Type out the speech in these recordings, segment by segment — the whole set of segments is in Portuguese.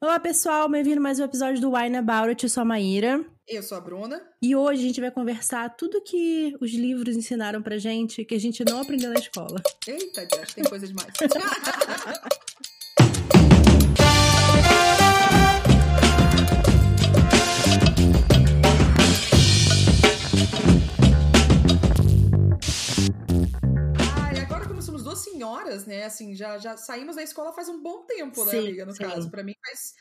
Olá, pessoal, bem-vindo a mais um episódio do Wine About It. Eu sou a Maíra. Eu sou a Bruna. E hoje a gente vai conversar tudo que os livros ensinaram pra gente que a gente não aprendeu na escola. Eita, Deus, tem coisa demais. né? Assim, já, já saímos da escola faz um bom tempo, né, Sim, amiga? No sim. caso, pra mim faz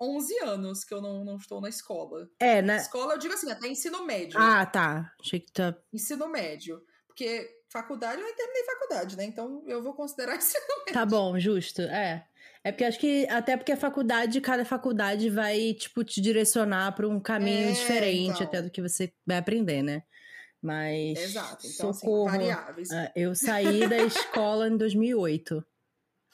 11 anos que eu não, não estou na escola. É, né? Escola, eu digo assim, até ensino médio. Ah, tá. Achei que tá. Ensino médio. Porque faculdade, eu nem terminei faculdade, né? Então eu vou considerar ensino médio. Tá bom, justo. É. É porque acho que. Até porque a faculdade, cada faculdade vai, tipo, te direcionar pra um caminho É, diferente então. até do que você vai aprender, né? Mas. Exato. Então, socorro. assim, variáveis. Ah, Eu saí da escola em 2008.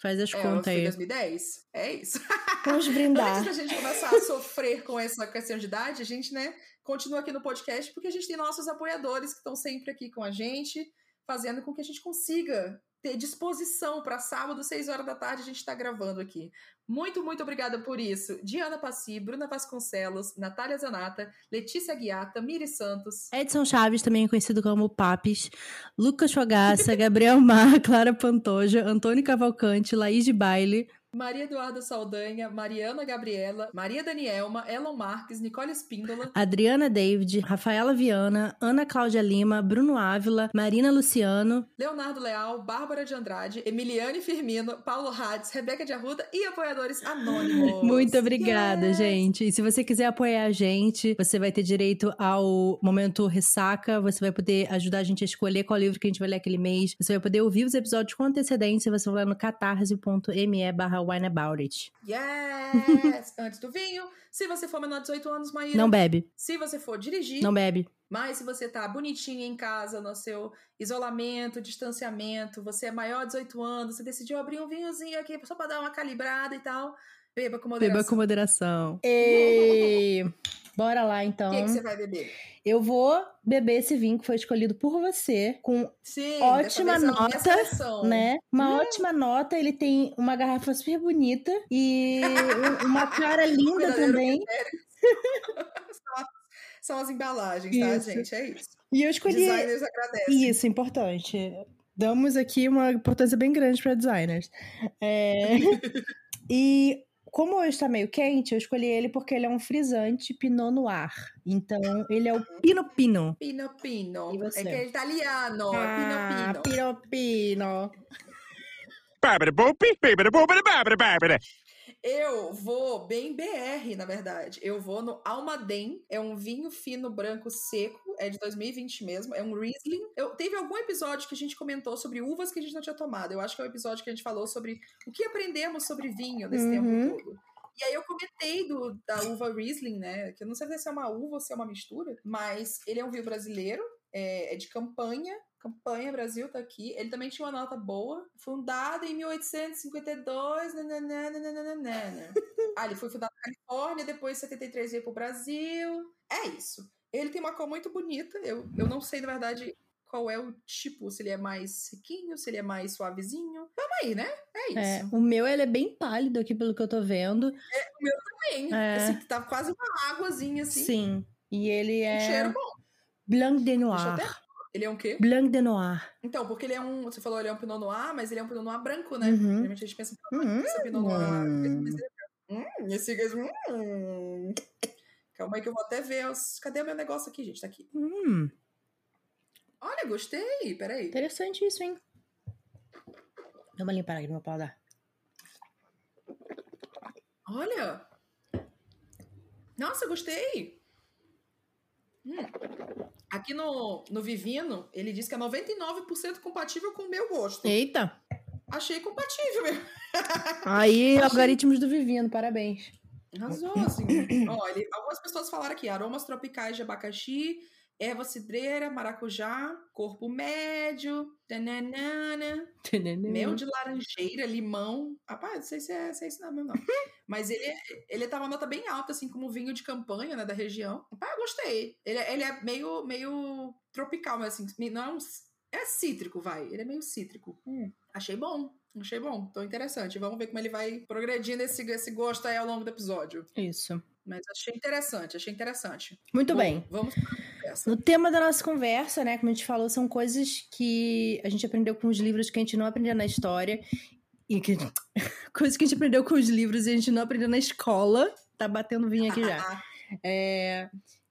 Faz as É, eu contas aí. 2010. É isso. Vamos brindar. Antes da gente começar a sofrer com essa questão de idade, a gente, né, continua aqui no podcast porque a gente tem nossos apoiadores que estão sempre aqui com a gente, fazendo com que a gente consiga ter disposição para sábado, 6 horas da tarde, a gente está gravando aqui. Muito, muito obrigada por isso. Diana Passi, Bruna Vasconcelos, Natália Zanata, Letícia Guiata, Miri Santos, Edson Chaves, também conhecido como Papis, Lucas Fogaça, Gabriel Mar, Clara Pantoja, Antônio Cavalcante, Laís de Baile, Maria Eduarda Saldanha, Mariana Gabriela, Maria Danielma, Elon Marques, Nicole Espíndola, Adriana David, Rafaela Viana, Ana Cláudia Lima, Bruno Ávila, Marina Luciano. Leonardo Leal, Bárbara de Andrade, Emiliane Firmino, Paulo Hades, Rebeca de Arruda e apoiadores anônimos. Muito obrigada, Yes! gente. E se você quiser apoiar a gente, você vai ter direito ao momento ressaca, você vai poder ajudar a gente a escolher qual livro que a gente vai ler aquele mês, você vai poder ouvir os episódios com antecedência, você vai lá no catarse.me barra wineaboutit. Yes! Antes do vinho. Se você for menor de 18 anos, Maíra. Não bebe, Se você for dirigir. não bebe. Mas se você tá bonitinho em casa, no seu isolamento, distanciamento, você é maior de 18 anos, você decidiu abrir um vinhozinho aqui só pra dar uma calibrada e tal, beba com moderação. Beba com moderação. E... Bora lá, então. O que, que você vai beber? Eu vou beber esse vinho que foi escolhido por você, com Sim, Ótima é nota, né? Uma Hum. ótima nota. Ele tem uma garrafa super bonita e um- uma cara linda também. são, as, embalagens, tá, Isso. gente? É isso. E eu escolhi. Designers agradecem. Isso, importante. Damos aqui uma importância bem grande para designers. É, E como hoje está meio quente, eu escolhi ele porque ele é um frisante Pinot Noir. Então, ele é o Pino Pino. Pino Pino. E você? É que é italiano. Ah, é Pino Pino. Pino Pino. Eu vou bem BR, na verdade. Eu vou no Almaden. É um vinho fino branco seco. É de 2020 mesmo. É um Riesling. Eu, teve algum episódio que a gente comentou sobre uvas que a gente não tinha tomado. Eu acho que é o episódio que a gente falou sobre o que aprendemos sobre vinho nesse Uhum. tempo todo. E aí eu comentei do, da uva Riesling, né? Que eu não sei se é uma uva ou se é uma mistura. Mas ele é um vinho brasileiro. É, é de campanha. Campanha Brasil tá aqui. Ele também tinha uma nota boa. Fundado em 1852. nananã, nananana. ah, ele foi fundado na Califórnia, depois em 73 veio pro Brasil. É isso. Ele tem uma cor muito bonita. Eu, eu não sei, na verdade, qual é o tipo. Se ele é mais sequinho, se ele é mais suavezinho. Vamos aí, né? É isso. É, o meu ele é bem pálido aqui pelo que eu tô vendo. Também. É. Assim, tá quase uma águazinha, assim. Sim. E ele Um é cheiro bom. Blanc de Deixa eu Noir. até... Ele é um quê? Blanc de Noir. Então, porque ele é um. Você falou ele é um Pinot Noir, mas ele é um Pinot Noir branco, né? Uhum. Geralmente a gente pensa em pensa em Pinot Noir. Hum. é. Hum, esse. Hum. Calma aí que eu vou até ver. Os... Cadê o meu negócio aqui, gente? Tá aqui. Hum, Olha, gostei. Peraí. interessante isso, hein? Dá uma limpada aqui no meu paladar. Olha! Nossa, gostei! Hum. Aqui no, no Vivino, ele diz que é 99% compatível com o meu gosto. Eita! Achei compatível mesmo. Aí, algoritmos do Vivino, parabéns. Arrasou, assim. Ó, ele- algumas pessoas falaram aqui: aromas tropicais de abacaxi, erva cidreira, maracujá, corpo médio, tananana, mel de laranjeira, limão. Rapaz, não sei se é, se é isso não não. Mas ele, ele tá uma nota bem alta, assim, como vinho de campanha, né, da região. Rapaz, eu gostei. Ele, é- ele é meio, meio tropical, mas assim, não é um... É cítrico, vai. Ele é meio cítrico. achei bom. Achei bom, tô interessante. Vamos ver como ele vai progredindo esse, esse gosto aí ao longo do episódio. Isso. Mas achei interessante, achei interessante. Muito Bom, bem. Vamos. No tema da nossa conversa, né, como a gente falou, são coisas que a gente aprendeu com os livros que a gente não aprendeu na história. E que... coisas que a gente aprendeu com os livros e a gente não aprendeu na escola. Tá batendo vinho aqui já. É,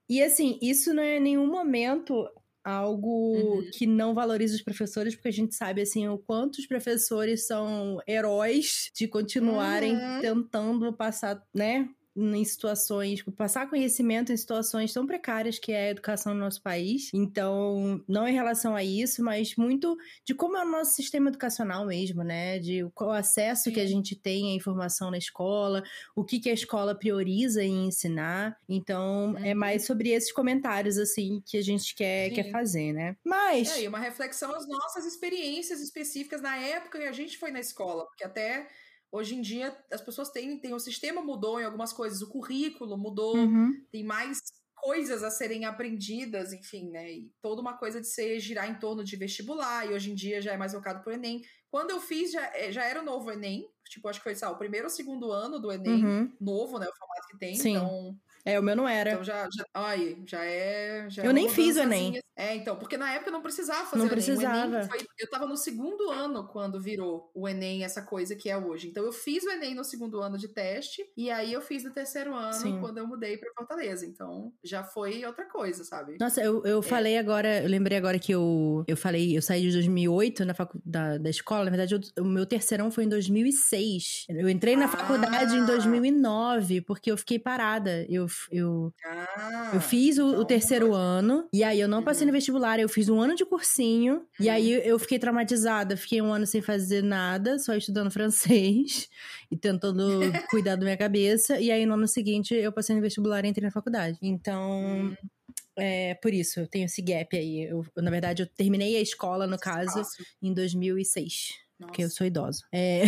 E assim, isso não é em nenhum momento algo Uhum. que não valoriza os professores, porque a gente sabe assim o quanto os professores são heróis de continuarem Uhum. tentando passar, né? Em situações, passar conhecimento em situações tão precárias que é a educação no nosso país. Então, não em relação a isso, mas muito de como é o nosso sistema educacional mesmo, né? De qual acesso que a Sim. gente tem à informação na escola, o que, que a escola prioriza em ensinar. Então, é Uhum. mais sobre esses comentários, assim, que a gente quer, Sim. quer fazer, né? Mas. É, e uma reflexão às nossas experiências específicas na época que a gente foi na escola, porque até hoje em dia as pessoas têm, têm o sistema mudou em algumas coisas, o currículo mudou, Uhum. tem mais coisas a serem aprendidas, enfim, né? E toda uma coisa de ser girar em torno de vestibular, e hoje em dia já é mais voltado pro Enem. Quando eu fiz, já, é, já era o novo Enem, tipo, acho que foi, sabe, o primeiro ou segundo ano do Enem, Uhum. novo, né? O formato que tem, Sim. então É, o meu não era. então já, já, aí, já é. Já Eu é nem fiz o. Enem. É, então, porque na época eu não precisava fazer Não o Enem. O precisava. Enem foi- eu tava no segundo ano quando virou o Enem essa coisa que é hoje. Então eu fiz o Enem no segundo ano de teste, e aí eu fiz no terceiro ano Sim. quando eu mudei pra Fortaleza. Então já foi outra coisa, sabe? Nossa, eu, eu falei agora, eu lembrei agora que eu, eu falei, eu saí de 2008 na facu, da, da escola, na verdade eu- o meu terceirão foi em 2006. Eu entrei na Ah. faculdade em 2009, porque eu fiquei parada. Eu, eu, Ah, eu fiz o, o então, terceiro ano, e aí eu não passei No vestibular, eu fiz um ano de cursinho, e aí eu fiquei traumatizada, fiquei um ano sem fazer nada, só estudando francês e tentando cuidar da minha cabeça, e aí no ano seguinte eu passei no vestibular e entrei na faculdade. Então, Hum, é por isso, eu tenho esse gap aí. Eu, na verdade, eu terminei a escola, no caso, fácil. em 2006. Porque eu Nossa, sou idosa. É.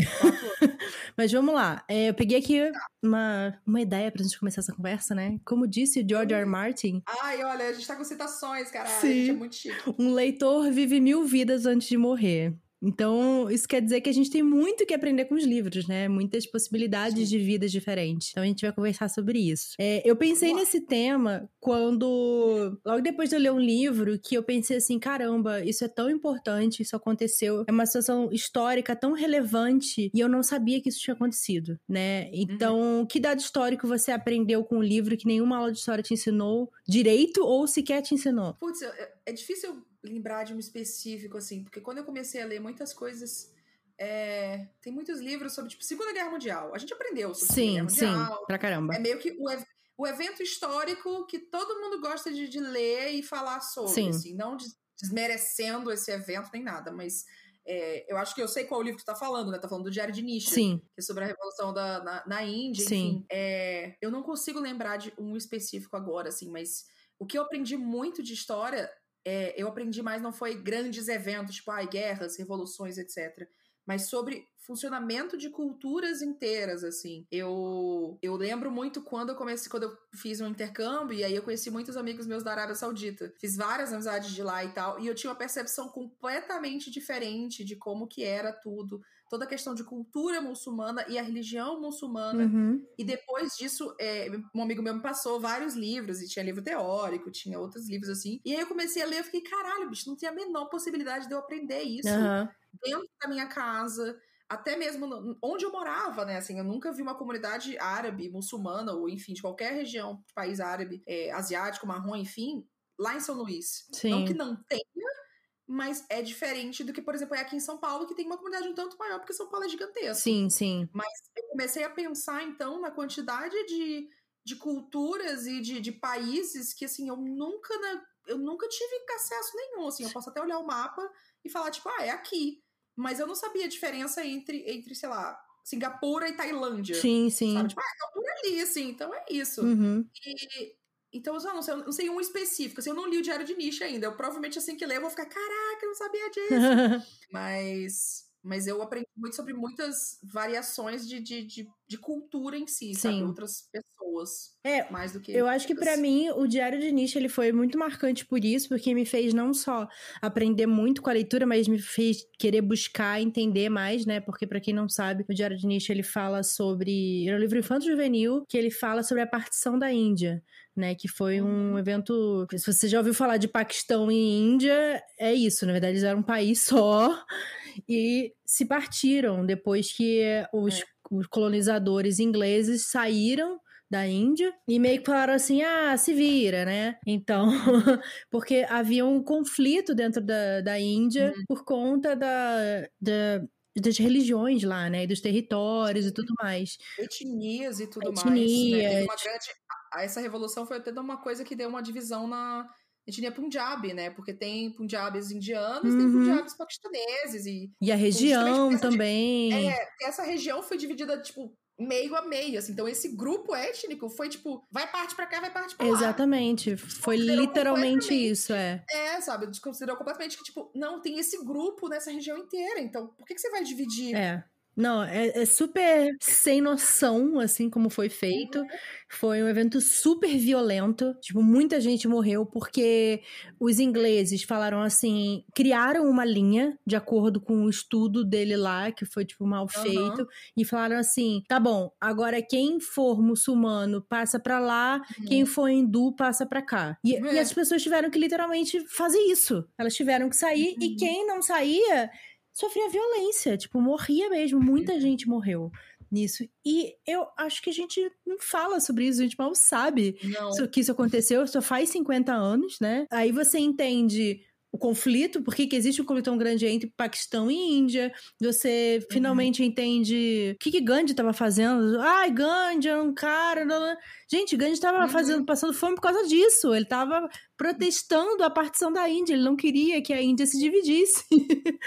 mas vamos lá. É, eu peguei aqui uma, uma ideia pra gente começar essa conversa, né? Como disse o George R. R. Martin, Ai, olha, a gente tá com citações, caralho. Sim. A gente é muito chique. um leitor vive mil vidas antes de morrer. Então, isso quer dizer que a gente tem muito que aprender com os livros, né? Muitas possibilidades Sim. de vidas diferentes. Então, a gente vai conversar sobre isso. É, eu pensei Boa. nesse tema quando, logo depois de eu ler um livro, que eu pensei assim: caramba, isso é tão importante, isso aconteceu. É uma situação histórica tão relevante e eu não sabia que isso tinha acontecido, né? Então, que dado histórico você aprendeu com o livro que nenhuma aula de história te ensinou direito ou sequer te ensinou? Putz, eu- é difícil lembrar de um específico, assim, porque quando eu comecei a ler muitas coisas. é, tem muitos livros sobre, tipo, Segunda Guerra Mundial. A gente aprendeu sobre Sim, Segunda sim, Guerra Mundial. pra caramba. É meio que o, ev- o evento histórico que todo mundo gosta de, de ler e falar sobre, Sim. assim, não des- desmerecendo esse evento nem nada, mas é, eu acho que eu sei qual livro que tu tá falando, né? Tá falando do Diário de Nietzsche Sim, que é sobre a Revolução da, na, na Índia, Sim. enfim. É, eu não consigo lembrar de um específico agora, assim, mas o que eu aprendi muito de história, é, eu aprendi mais não foi grandes eventos, tipo, ai, guerras, revoluções, etc., mas sobre funcionamento de culturas inteiras, assim. Eu, eu lembro muito quando eu comecei, quando eu fiz um intercâmbio, e aí eu conheci muitos amigos meus da Arábia Saudita. Fiz várias amizades de lá e tal, e eu tinha uma percepção completamente diferente de como que era tudo toda a questão de cultura muçulmana e a religião muçulmana. Uhum. E depois disso, é, um amigo meu me passou vários livros, e tinha livro teórico, tinha outros livros assim. E aí eu comecei a ler, eu fiquei, caralho, bicho, não tem a menor possibilidade de eu aprender isso Aham. dentro da minha casa. Até mesmo onde eu morava, né? Assim, eu nunca vi uma comunidade árabe, muçulmana, ou enfim, de qualquer região, país árabe, é, asiático, marrom, enfim, lá em São Luís. Sim. Não que não tenha, mas é diferente do que, por exemplo, é aqui em São Paulo, que tem uma comunidade um tanto maior, porque São Paulo é gigantesco. Sim, sim. Eu comecei a pensar, então, na quantidade de, de culturas e de, de países que, assim, eu nunca, eu nunca tive acesso nenhum, assim, eu posso até olhar o mapa e falar, tipo, ah, é aqui. Mas eu não sabia a diferença entre, entre sei lá, Singapura e Tailândia. Sim, sim. Sabe? Tipo, ah, tá por ali, assim, então é isso. Uhum. E, então, eu não sei, eu não sei um específico, assim, eu não li o Diário de Nietzsche ainda. Eu provavelmente, assim que ler, eu vou ficar, caraca, eu não sabia disso. Mas mas eu aprendi muito sobre muitas variações de, de, de, de cultura em si, Sim. sabe? Outras pessoas, É, mais do que Eu acho que pra outras. mim o Diário de Nietzsche ele foi muito marcante por isso, porque me fez não só aprender muito com a leitura, mas me fez querer buscar entender mais, né? Porque pra quem não sabe, o Diário de Nietzsche ele fala sobre, é um livro infanto juvenil que ele fala sobre a partição da Índia, né? Que foi um Uhum. evento, se você já ouviu falar de Paquistão e Índia, é isso, na verdade eles eram um país só e se partiram depois que os, os colonizadores ingleses saíram da Índia e meio que falaram assim: ah, se vira, né? Então, porque havia um conflito dentro da, da Índia por conta da, da- das religiões lá, né? E dos territórios e tudo mais. etnias e tudo mais. Etnias. Né? Teve uma grande. Essa revolução foi até uma coisa que deu uma divisão na etnia Punjab, né? Porque tem Punjabis indianos, tem Uhum. Punjabis paquistaneses e E a região essa de- também. É, essa região foi dividida, tipo, meio a meio, assim. Então, esse grupo étnico foi, tipo, vai parte pra cá, vai parte pra lá. Exatamente. Foi literalmente isso, é. É, sabe? Desconsiderou completamente que, tipo, não, tem esse grupo nessa região inteira. Então, por que, que você vai dividir? É. Não, é, é super sem noção, assim como foi feito. Foi um evento super violento. Tipo, muita gente morreu porque os ingleses falaram assim, criaram uma linha de acordo com o estudo dele lá, que foi, tipo, mal feito, e falaram assim: tá bom, agora quem for muçulmano passa pra lá, quem for hindu passa pra cá. E, e É. as pessoas tiveram que literalmente fazer isso. Elas tiveram que sair, e Uhum. quem não saía sofria violência, tipo, morria mesmo, muita gente morreu nisso. E eu acho que a gente não fala sobre isso, a gente mal sabe Não. que isso aconteceu, só faz 50 anos, né? Aí você entende o conflito, por que existe um conflito tão grande entre Paquistão e Índia, você finalmente entende o que que Gandhi estava fazendo. Ai, Gandhi era um cara... Gente, Gandhi estava Uhum. fazendo, passando fome por causa disso, ele estava protestando a partição da Índia, ele não queria que a Índia se dividisse.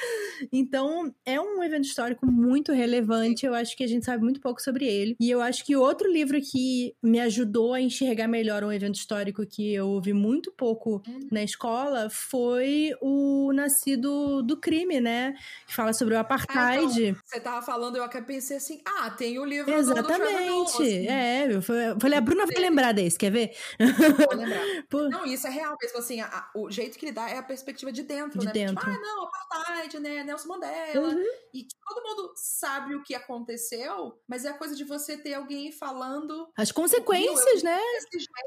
então, é um evento histórico muito relevante, eu acho que a gente sabe muito pouco sobre ele. E eu acho que outro livro que me ajudou a enxergar melhor um evento histórico que eu ouvi muito pouco Uhum. na escola foi o Nascido do Crime, né? Que fala sobre o Ah, apartheid. então, você tava falando, eu até pensei assim, ah, tem o livro do, do Exatamente. assim, É, eu falei, a Bruna vai lembrar desse, quer ver? vou lembrar. Pô, Não, isso é real mesmo, assim, a- a- o jeito que ele dá é a perspectiva de dentro, De né? Tipo, dentro. ah, não, apartheid, né, Nelson Mandela, Uhum. e tipo, todo mundo sabe o que aconteceu, mas é a coisa de você ter alguém falando As consequências, né?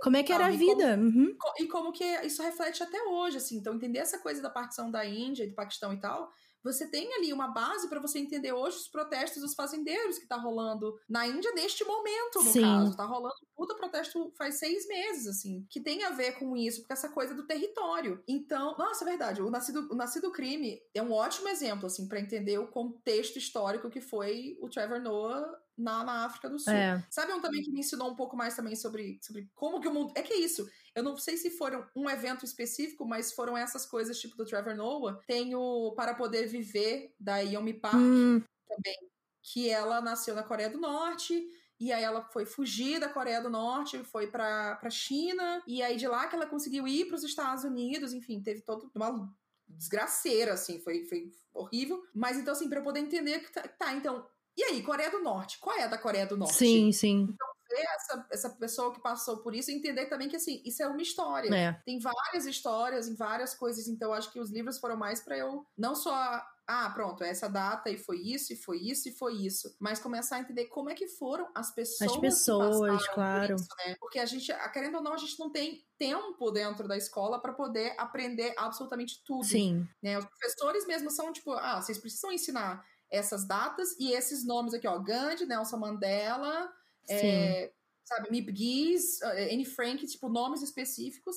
Como é que era a sabe? Como- vida. Uhum. e como que isso reflete até hoje, assim. Então, entender essa coisa da partição da Índia e do Paquistão e tal, você tem ali uma base para você entender hoje os protestos dos fazendeiros que tá rolando na Índia neste momento, no Sim. caso. Tá rolando um puta protesto faz seis meses, assim, que tem a ver com isso, porque essa coisa do território. Então, nossa, é verdade, o Nascido, o Nascido Crime é um ótimo exemplo, assim, para entender o contexto histórico que foi o Trevor Noah na, na África do Sul. É. Sabe um também que me ensinou um pouco mais também sobre, sobre como que o mundo. É que é isso. Eu não sei se foram um evento específico, mas foram essas coisas, tipo do Trevor Noah. Tem o Para Poder Viver, da Yeonmi Park, Hum, também. Que ela nasceu na Coreia do Norte. E aí ela foi fugir da Coreia do Norte, foi pra, pra China. E aí de lá que ela conseguiu ir pros Estados Unidos. Enfim, teve toda uma desgraceira, assim. Foi, foi horrível. Mas então, assim, pra eu poder entender que tá, tá, então... E aí, Coreia do Norte? Qual é a da Coreia do Norte? sim, sim. Ver essa, essa pessoa que passou por isso e entender também que, assim, isso é uma história. É. Tem várias histórias em várias coisas, então acho que os livros foram mais pra eu não só. Ah, pronto, essa data e foi isso, e foi isso, e foi isso. Mas começar a entender como é que foram as pessoas. As pessoas, passaram por claro. isso, né? Porque a gente, querendo ou não, a gente não tem tempo dentro da escola pra poder aprender absolutamente tudo Sim. né? Os professores mesmo são tipo, ah, vocês precisam ensinar essas datas e esses nomes aqui, ó, Gandhi, Nelson Mandela, é, sabe, Mip Gees, eh, Anne Frank, tipo, nomes específicos.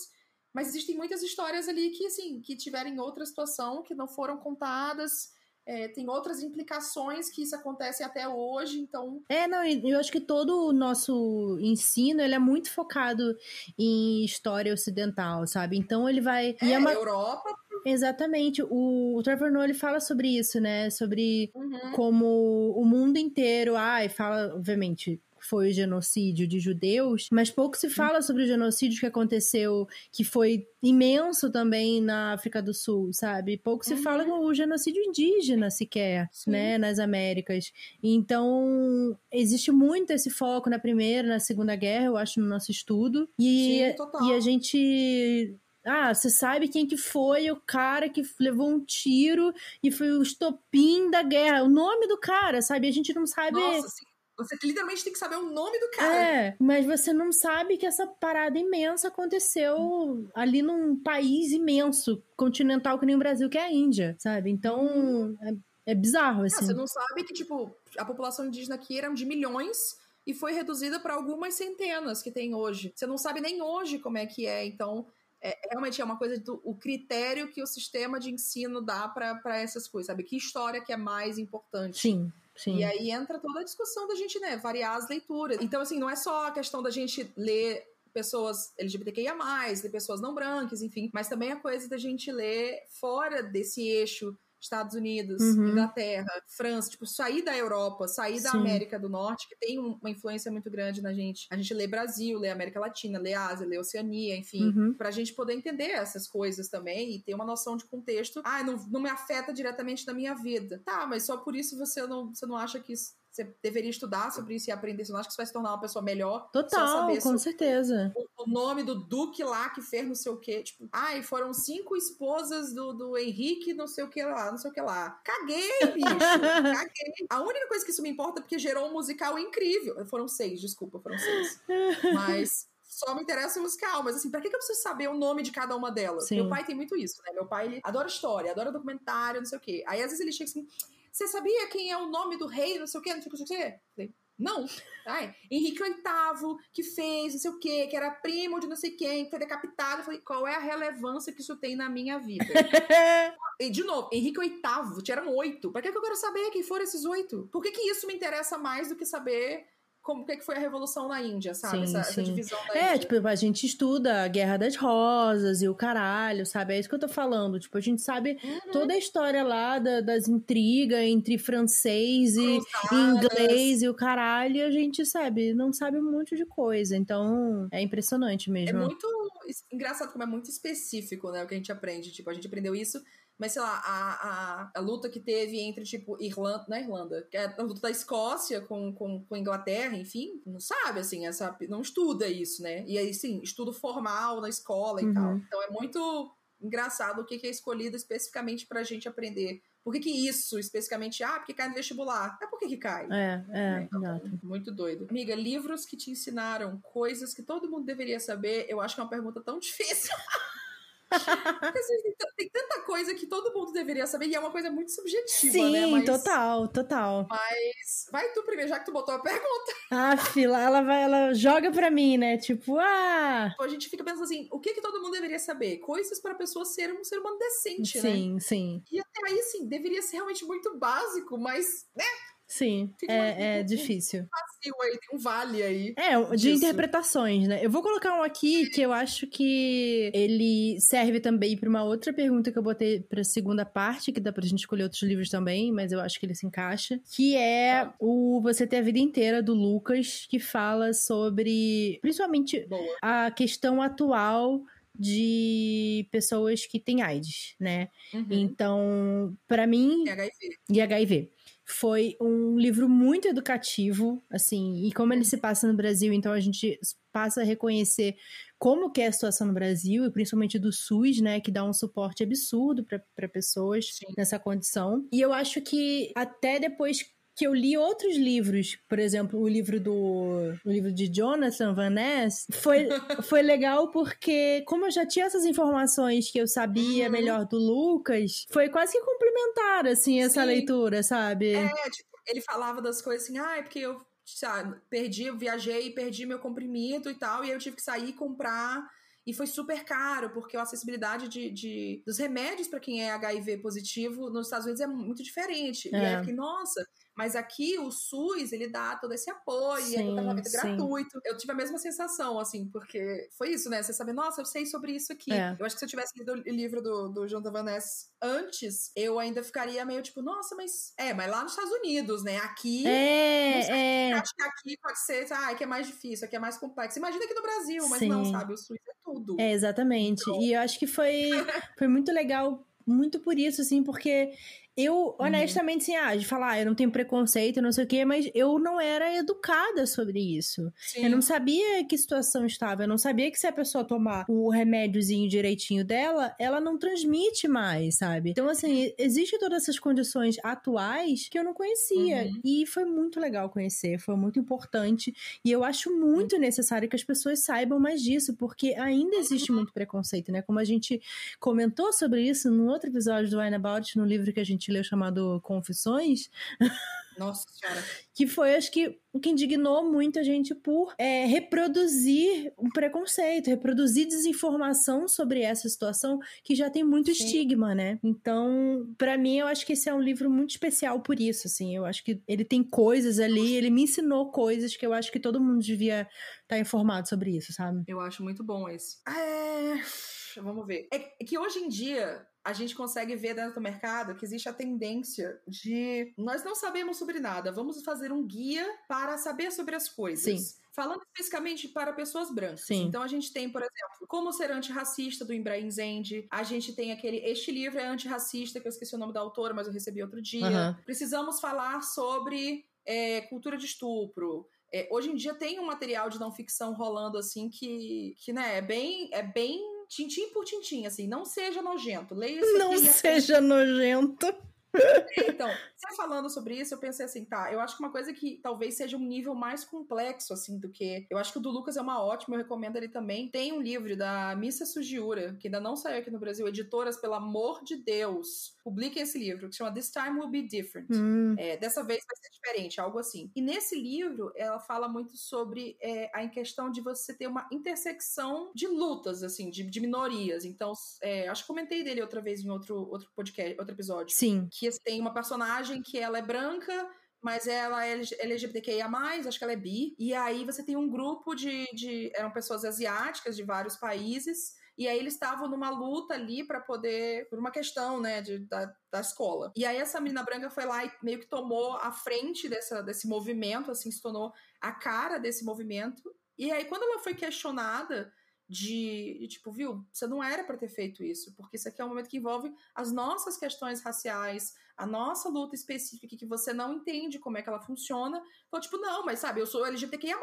Mas existem muitas histórias ali que, assim, que tiveram em outra situação, que não foram contadas. é, tem outras implicações que isso acontece até hoje, então É, não, e eu acho que todo o nosso ensino, ele é muito focado em história ocidental, sabe? Então ele vai... e é, é uma- Europa. Exatamente. O, o Trevor Noah, ele fala sobre isso, né? Sobre uhum, como o mundo inteiro, ai, fala, obviamente, foi o genocídio de judeus, mas pouco se fala sobre o genocídio que aconteceu, que foi imenso também na África do Sul, sabe? Pouco se Uhum. fala do genocídio indígena sequer, Sim. né, nas Américas. Então, existe muito esse foco na Primeira, na Segunda Guerra, eu acho, no nosso estudo. E, Sim, total. e a gente ah, você sabe quem que foi o cara que levou um tiro e foi o estopim da guerra. O nome do cara, sabe? A gente não sabe. Nossa, assim, você literalmente tem que saber o nome do cara. É, mas você não sabe que essa parada imensa aconteceu ali num país imenso, continental que nem o Brasil, que é a Índia, sabe? Então, é, é bizarro, É, assim. você não sabe que, tipo, a população indígena aqui era de milhões e foi reduzida para algumas centenas que tem hoje. Você não sabe nem hoje como é que é, então. É, realmente é uma coisa do o critério que o sistema de ensino dá para essas coisas, sabe? Que história que é mais importante. Sim, sim. E aí entra toda a discussão da gente, né, variar as leituras. Então, assim, não é só a questão da gente ler pessoas LGBTQIA+, ler pessoas não brancas, enfim, mas também a coisa da gente ler fora desse eixo Estados Unidos, Uhum. Inglaterra, França, tipo, sair da Europa, sair da Sim. América do Norte, que tem um- uma influência muito grande na gente. A gente lê Brasil, lê América Latina, lê Ásia, lê Oceania, enfim, Uhum. pra gente poder entender essas coisas também e ter uma noção de contexto. Ah, não, não me afeta diretamente na minha vida. Tá, mas só por isso você não, você não acha que isso- você deveria estudar sobre isso e aprender? Você não acha que você vai se tornar uma pessoa melhor? Total, com sobre certeza. o, o nome do Duque lá que fez não sei o quê. Tipo, ai, foram cinco esposas do, do Henrique, não sei o que lá, não sei o que lá. Caguei, bicho! caguei. A única coisa que isso me importa é porque gerou um musical incrível. Foram seis, desculpa, foram seis. Mas. Só me interessa o musical, mas assim, pra que que eu preciso saber o nome de cada uma delas? Sim. Meu pai tem muito isso, né? Meu pai, ele adora história, adora documentário, não sei o quê. Aí às vezes ele chega assim, você sabia quem é o nome do rei, não sei o quê, não sei o que, não sei o quê? Falei, não. Ai, Henrique VIII, que fez não sei o quê, que era primo de não sei quem, que foi decapitado. Eu falei, qual é a relevância que isso tem na minha vida? e, de novo, Henrique VIII, tinham oito. Pra que, que eu quero saber quem foram esses oito? Por que, que isso me interessa mais do que saber como que, que foi a revolução na Índia, sabe? Sim, essa, essa sim. divisão da É, Índia. tipo, a gente estuda a Guerra das Rosas e o caralho, sabe? É isso que eu tô falando. Tipo, a gente sabe Uhum. toda a história lá da- das intrigas entre francês e Cruzadas. inglês e o caralho, e a gente sabe, não sabe um monte de coisa. Então, é impressionante É mesmo. muito es- engraçado como é muito específico, né? O que a gente aprende. Tipo, a gente aprendeu isso, mas sei lá, a, a, a luta que teve entre, tipo, Irlanda. Não é Irlanda, que é a luta da Escócia com, com, com a Inglaterra, enfim, não sabe, assim, essa, não estuda isso, né? E aí, sim, estudo formal na escola e Uhum. tal. Então é muito engraçado o que que é escolhido especificamente pra gente aprender. Por que, que isso, especificamente, ah, porque cai no vestibular? É por que que cai? É, é, Então, exato. Muito doido. Amiga, livros que te ensinaram coisas que todo mundo deveria saber, eu acho que é uma pergunta tão difícil. Tem, tanta coisa que todo mundo deveria saber e é uma coisa muito subjetiva, Sim, né? Mas, total, total. Mas vai tu primeiro, já que tu botou a pergunta. A fila, ela vai, ela joga pra mim, né? Tipo, ah, A gente fica pensando assim, o que que todo mundo deveria saber? Coisas pra pessoa ser um ser humano decente, né? sim, sim, E até aí, assim, deveria ser realmente muito básico, mas, né? Sim. É, é um- difícil. Vazio aí, tem um vale aí. É, de disso. interpretações, né? Eu vou colocar um aqui que eu acho que ele serve também pra uma outra pergunta que eu botei pra segunda parte, que dá pra gente escolher outros livros também, mas eu acho que ele se encaixa, que é o Você Ter a Vida Inteira, do Lucas, que fala sobre, principalmente, Boa. a questão atual de pessoas que têm AIDS, né? Uhum. Então, pra mim, É HIV. e HIV. Foi um livro muito educativo, assim, e como ele se passa no Brasil, então a gente passa a reconhecer como que é a situação no Brasil, e principalmente do SUS, né, que dá um suporte absurdo para pessoas Sim. nessa condição. E eu acho que até depois que eu li outros livros, por exemplo, o livro do o livro de Jonathan Van Ness, foi, foi legal porque como eu já tinha essas informações que eu sabia Uhum. melhor do Lucas, foi quase que complementar assim essa Sim. leitura, sabe? É, tipo, ele falava das coisas assim, ah, é porque eu sabe, perdi, eu viajei e perdi meu comprimido e tal, e eu tive que sair e comprar. E foi super caro, porque a acessibilidade de, de- dos remédios para quem é HIV positivo nos Estados Unidos é muito diferente. E aí É. eu fiquei, nossa, Mas aqui o SUS, ele dá todo esse apoio, Sim, é um tratamento sim. gratuito. Eu tive a mesma sensação, assim, porque foi isso, né? Você sabe, nossa, eu sei sobre isso aqui. É. Eu acho que se eu tivesse lido o livro do, do Van Ness antes, eu ainda ficaria meio tipo, nossa, mas. É, mas lá nos Estados Unidos, né? Aqui. É, é. Eu acho que aqui pode ser, ah, aqui é mais difícil, aqui é mais complexo. Imagina aqui no Brasil, mas Sim. não, sabe? O SUS é tudo. É, exatamente. E eu acho que foi, foi muito legal, muito por isso, assim, porque eu, honestamente, assim, ah, de falar, ah, eu não tenho preconceito, não sei o quê, mas eu não era educada sobre isso. Sim. Eu não sabia que situação estava, eu não sabia que se a pessoa tomar o remédiozinho direitinho dela, ela não transmite mais, sabe? Então, assim, existem todas essas condições atuais que eu não conhecia. Uhum. E foi muito legal conhecer, foi muito importante. E eu acho muito necessário que as pessoas saibam mais disso, porque ainda existe muito preconceito, né? Como a gente comentou sobre isso no outro episódio do Wine About, no livro que a gente leu chamado Confissões, Nossa senhora. que foi, acho que, o que indignou muito a gente por é, reproduzir um preconceito, reproduzir desinformação sobre essa situação que já tem muito Sim. estigma, né? Então, pra mim, eu acho que esse é um livro muito especial por isso, assim. Eu acho que ele tem coisas ali, ele me ensinou coisas que eu acho que todo mundo devia estar informado sobre isso, sabe? Eu acho muito bom esse. É... Vamos ver. É que hoje em dia a gente consegue ver dentro do mercado que existe a tendência de nós não sabemos sobre nada, vamos fazer um guia para saber sobre as coisas. Sim. Falando especificamente para pessoas brancas. Sim. Então a gente tem, por exemplo, Como Ser Antirracista, do Ibrahim Zendi. A gente tem aquele Este Livro é Antirracista, que eu esqueci o nome da autora, mas eu recebi outro dia. Aham. Precisamos falar sobre é, cultura de estupro. É, hoje em dia tem um material de não ficção rolando assim que, que né, é bem, é bem tintim por tintim, assim, não seja nojento. Leia isso Não seja nojento. Então, você falando sobre isso, eu pensei assim, tá, eu acho que uma coisa que talvez seja um nível mais complexo, assim, do que. Eu acho que o do Lucas é uma ótima, eu recomendo ele também. Tem um livro da Missa Sugiura, que ainda não saiu aqui no Brasil, editoras, pelo amor de Deus, publiquem esse livro, que chama This Time Will Be Different. Hum, É, dessa vez vai ser diferente, algo assim. E nesse livro, ela fala muito sobre é, a questão de você ter uma intersecção de lutas, assim, de, de minorias. Então, é, acho que comentei dele outra vez em outro, outro podcast, outro episódio. sim. Que tem uma personagem que ela é branca, mas ela é LGBTQIA+, acho que ela é bi. E aí você tem um grupo de... de eram pessoas asiáticas de vários países... E aí eles estavam numa luta ali pra poder. por uma questão, né, de, da, da escola. E aí essa menina branca foi lá e meio que tomou a frente dessa, desse movimento, assim, se tornou a cara desse movimento. E aí, quando ela foi questionada de, de, tipo, viu, você não era pra ter feito isso, porque isso aqui é um momento que envolve as nossas questões raciais, a nossa luta específica, que você não entende como é que ela funciona. Então, tipo, não, mas sabe, eu sou LGBTQIA.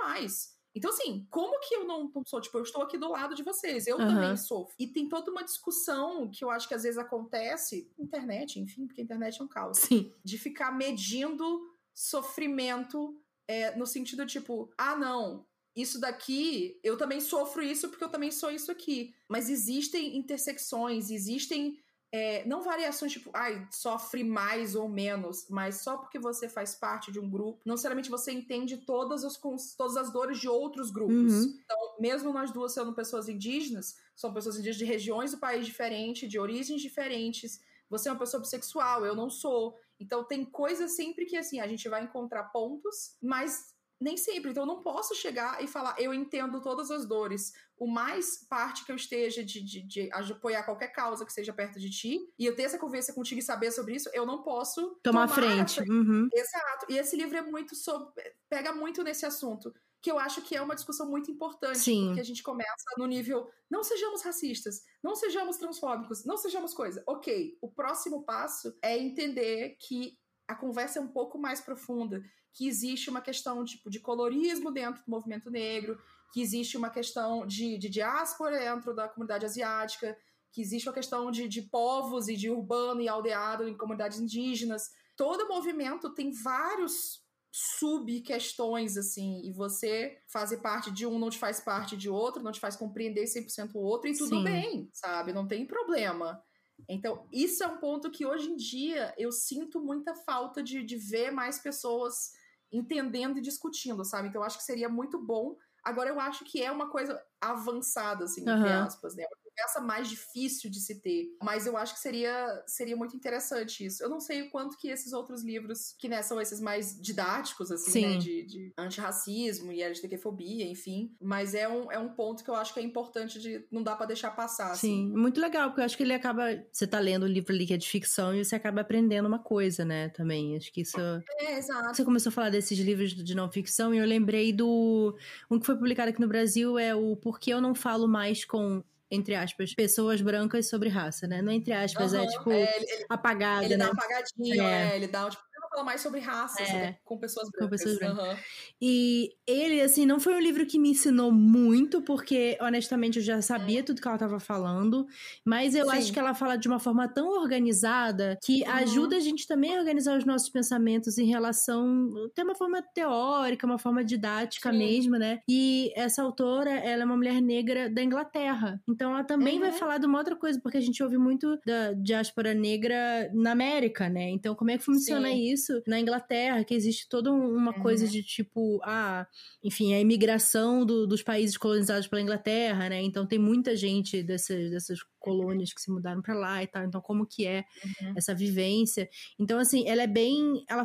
Então, assim, como que eu não, não sou? Tipo, eu estou aqui do lado de vocês, eu Aham. também sofro. E tem toda uma discussão que eu acho que às vezes acontece, internet, enfim, porque a internet é um caos, Sim. de ficar medindo sofrimento é, no sentido tipo, ah, não, isso daqui, eu também sofro isso porque eu também sou isso aqui. Mas existem intersecções, existem. é, não variações tipo, ai, sofre mais ou menos, mas só porque você faz parte de um grupo, não necessariamente você entende todas as, todas as dores de outros grupos. Uhum. Então, mesmo nós duas sendo pessoas indígenas, são pessoas indígenas de regiões do país diferentes, de origens diferentes. Você é uma pessoa bissexual, eu não sou. Então, tem coisas sempre que, assim, a gente vai encontrar pontos, mas nem sempre. Então, eu não posso chegar e falar, eu entendo todas as dores. O mais parte que eu esteja de, de, de apoiar qualquer causa que seja perto de ti, e eu ter essa conversa contigo e saber sobre isso, eu não posso Tomar tomar frente. a Uhum. Exato. E esse livro é muito sobre. pega muito nesse assunto. Que eu acho que é uma discussão muito importante. Sim. Porque a gente começa no nível. Não sejamos racistas, não sejamos transfóbicos, não sejamos coisa. Ok, o próximo passo é entender que a conversa é um pouco mais profunda. Que existe uma questão tipo, de colorismo dentro do movimento negro, que existe uma questão de, de diáspora dentro da comunidade asiática, que existe uma questão de, de povos e de urbano e aldeado em comunidades indígenas. Todo movimento tem vários sub-questões, assim, e você fazer parte de um não te faz parte de outro, não te faz compreender 100% o outro, e tudo Sim. bem, sabe? Não tem problema. Então, isso é um ponto que hoje em dia eu sinto muita falta de, de ver mais pessoas entendendo e discutindo, sabe? Então, eu acho que seria muito bom. Agora, eu acho que é uma coisa avançada, assim, entre Aham. aspas, né? Uma conversa mais difícil de se ter. Mas eu acho que seria, seria muito interessante isso. Eu não sei o quanto que esses outros livros, que né, são esses mais didáticos, assim, né, de, de antirracismo e LGBTfobia, enfim. Mas é um, é um ponto que eu acho que é importante de. Não dá para deixar passar. Assim. Sim, muito legal, porque eu acho que ele acaba. Você tá lendo um livro ali que é de ficção e você acaba aprendendo uma coisa, né? Também. Acho que isso. É, exato. Você começou a falar desses livros de não ficção e eu lembrei do. Um que foi publicado aqui no Brasil é o Por que eu não falo mais com entre aspas, pessoas brancas sobre raça, né? Não entre aspas, é tipo é, ele, apagada, ele né? dá uma apagadinha, é. é ele dá tipo, fala mais sobre raças é, né? com pessoas brancas. Com pessoas brancas. Uhum. E ele, assim, não foi um livro que me ensinou muito, porque, honestamente, eu já sabia tudo que ela estava falando, mas eu Sim. acho que ela fala de uma forma tão organizada que uhum. ajuda a gente também a organizar os nossos pensamentos em relação. Tem uma forma teórica, uma forma didática Sim. mesmo, né? E essa autora, ela é uma mulher negra da Inglaterra. Então ela também uhum. vai falar de uma outra coisa, porque a gente ouve muito da diáspora negra na América, né? Então, como é que funciona Sim. isso? Isso na Inglaterra, que existe toda uma uhum. coisa de tipo, ah, enfim, a imigração do, dos países colonizados pela Inglaterra, né? Então tem muita gente dessas, dessas colônias que se mudaram para lá e tal. Então, como que é uhum. essa vivência? Então, assim, ela é bem. Ela,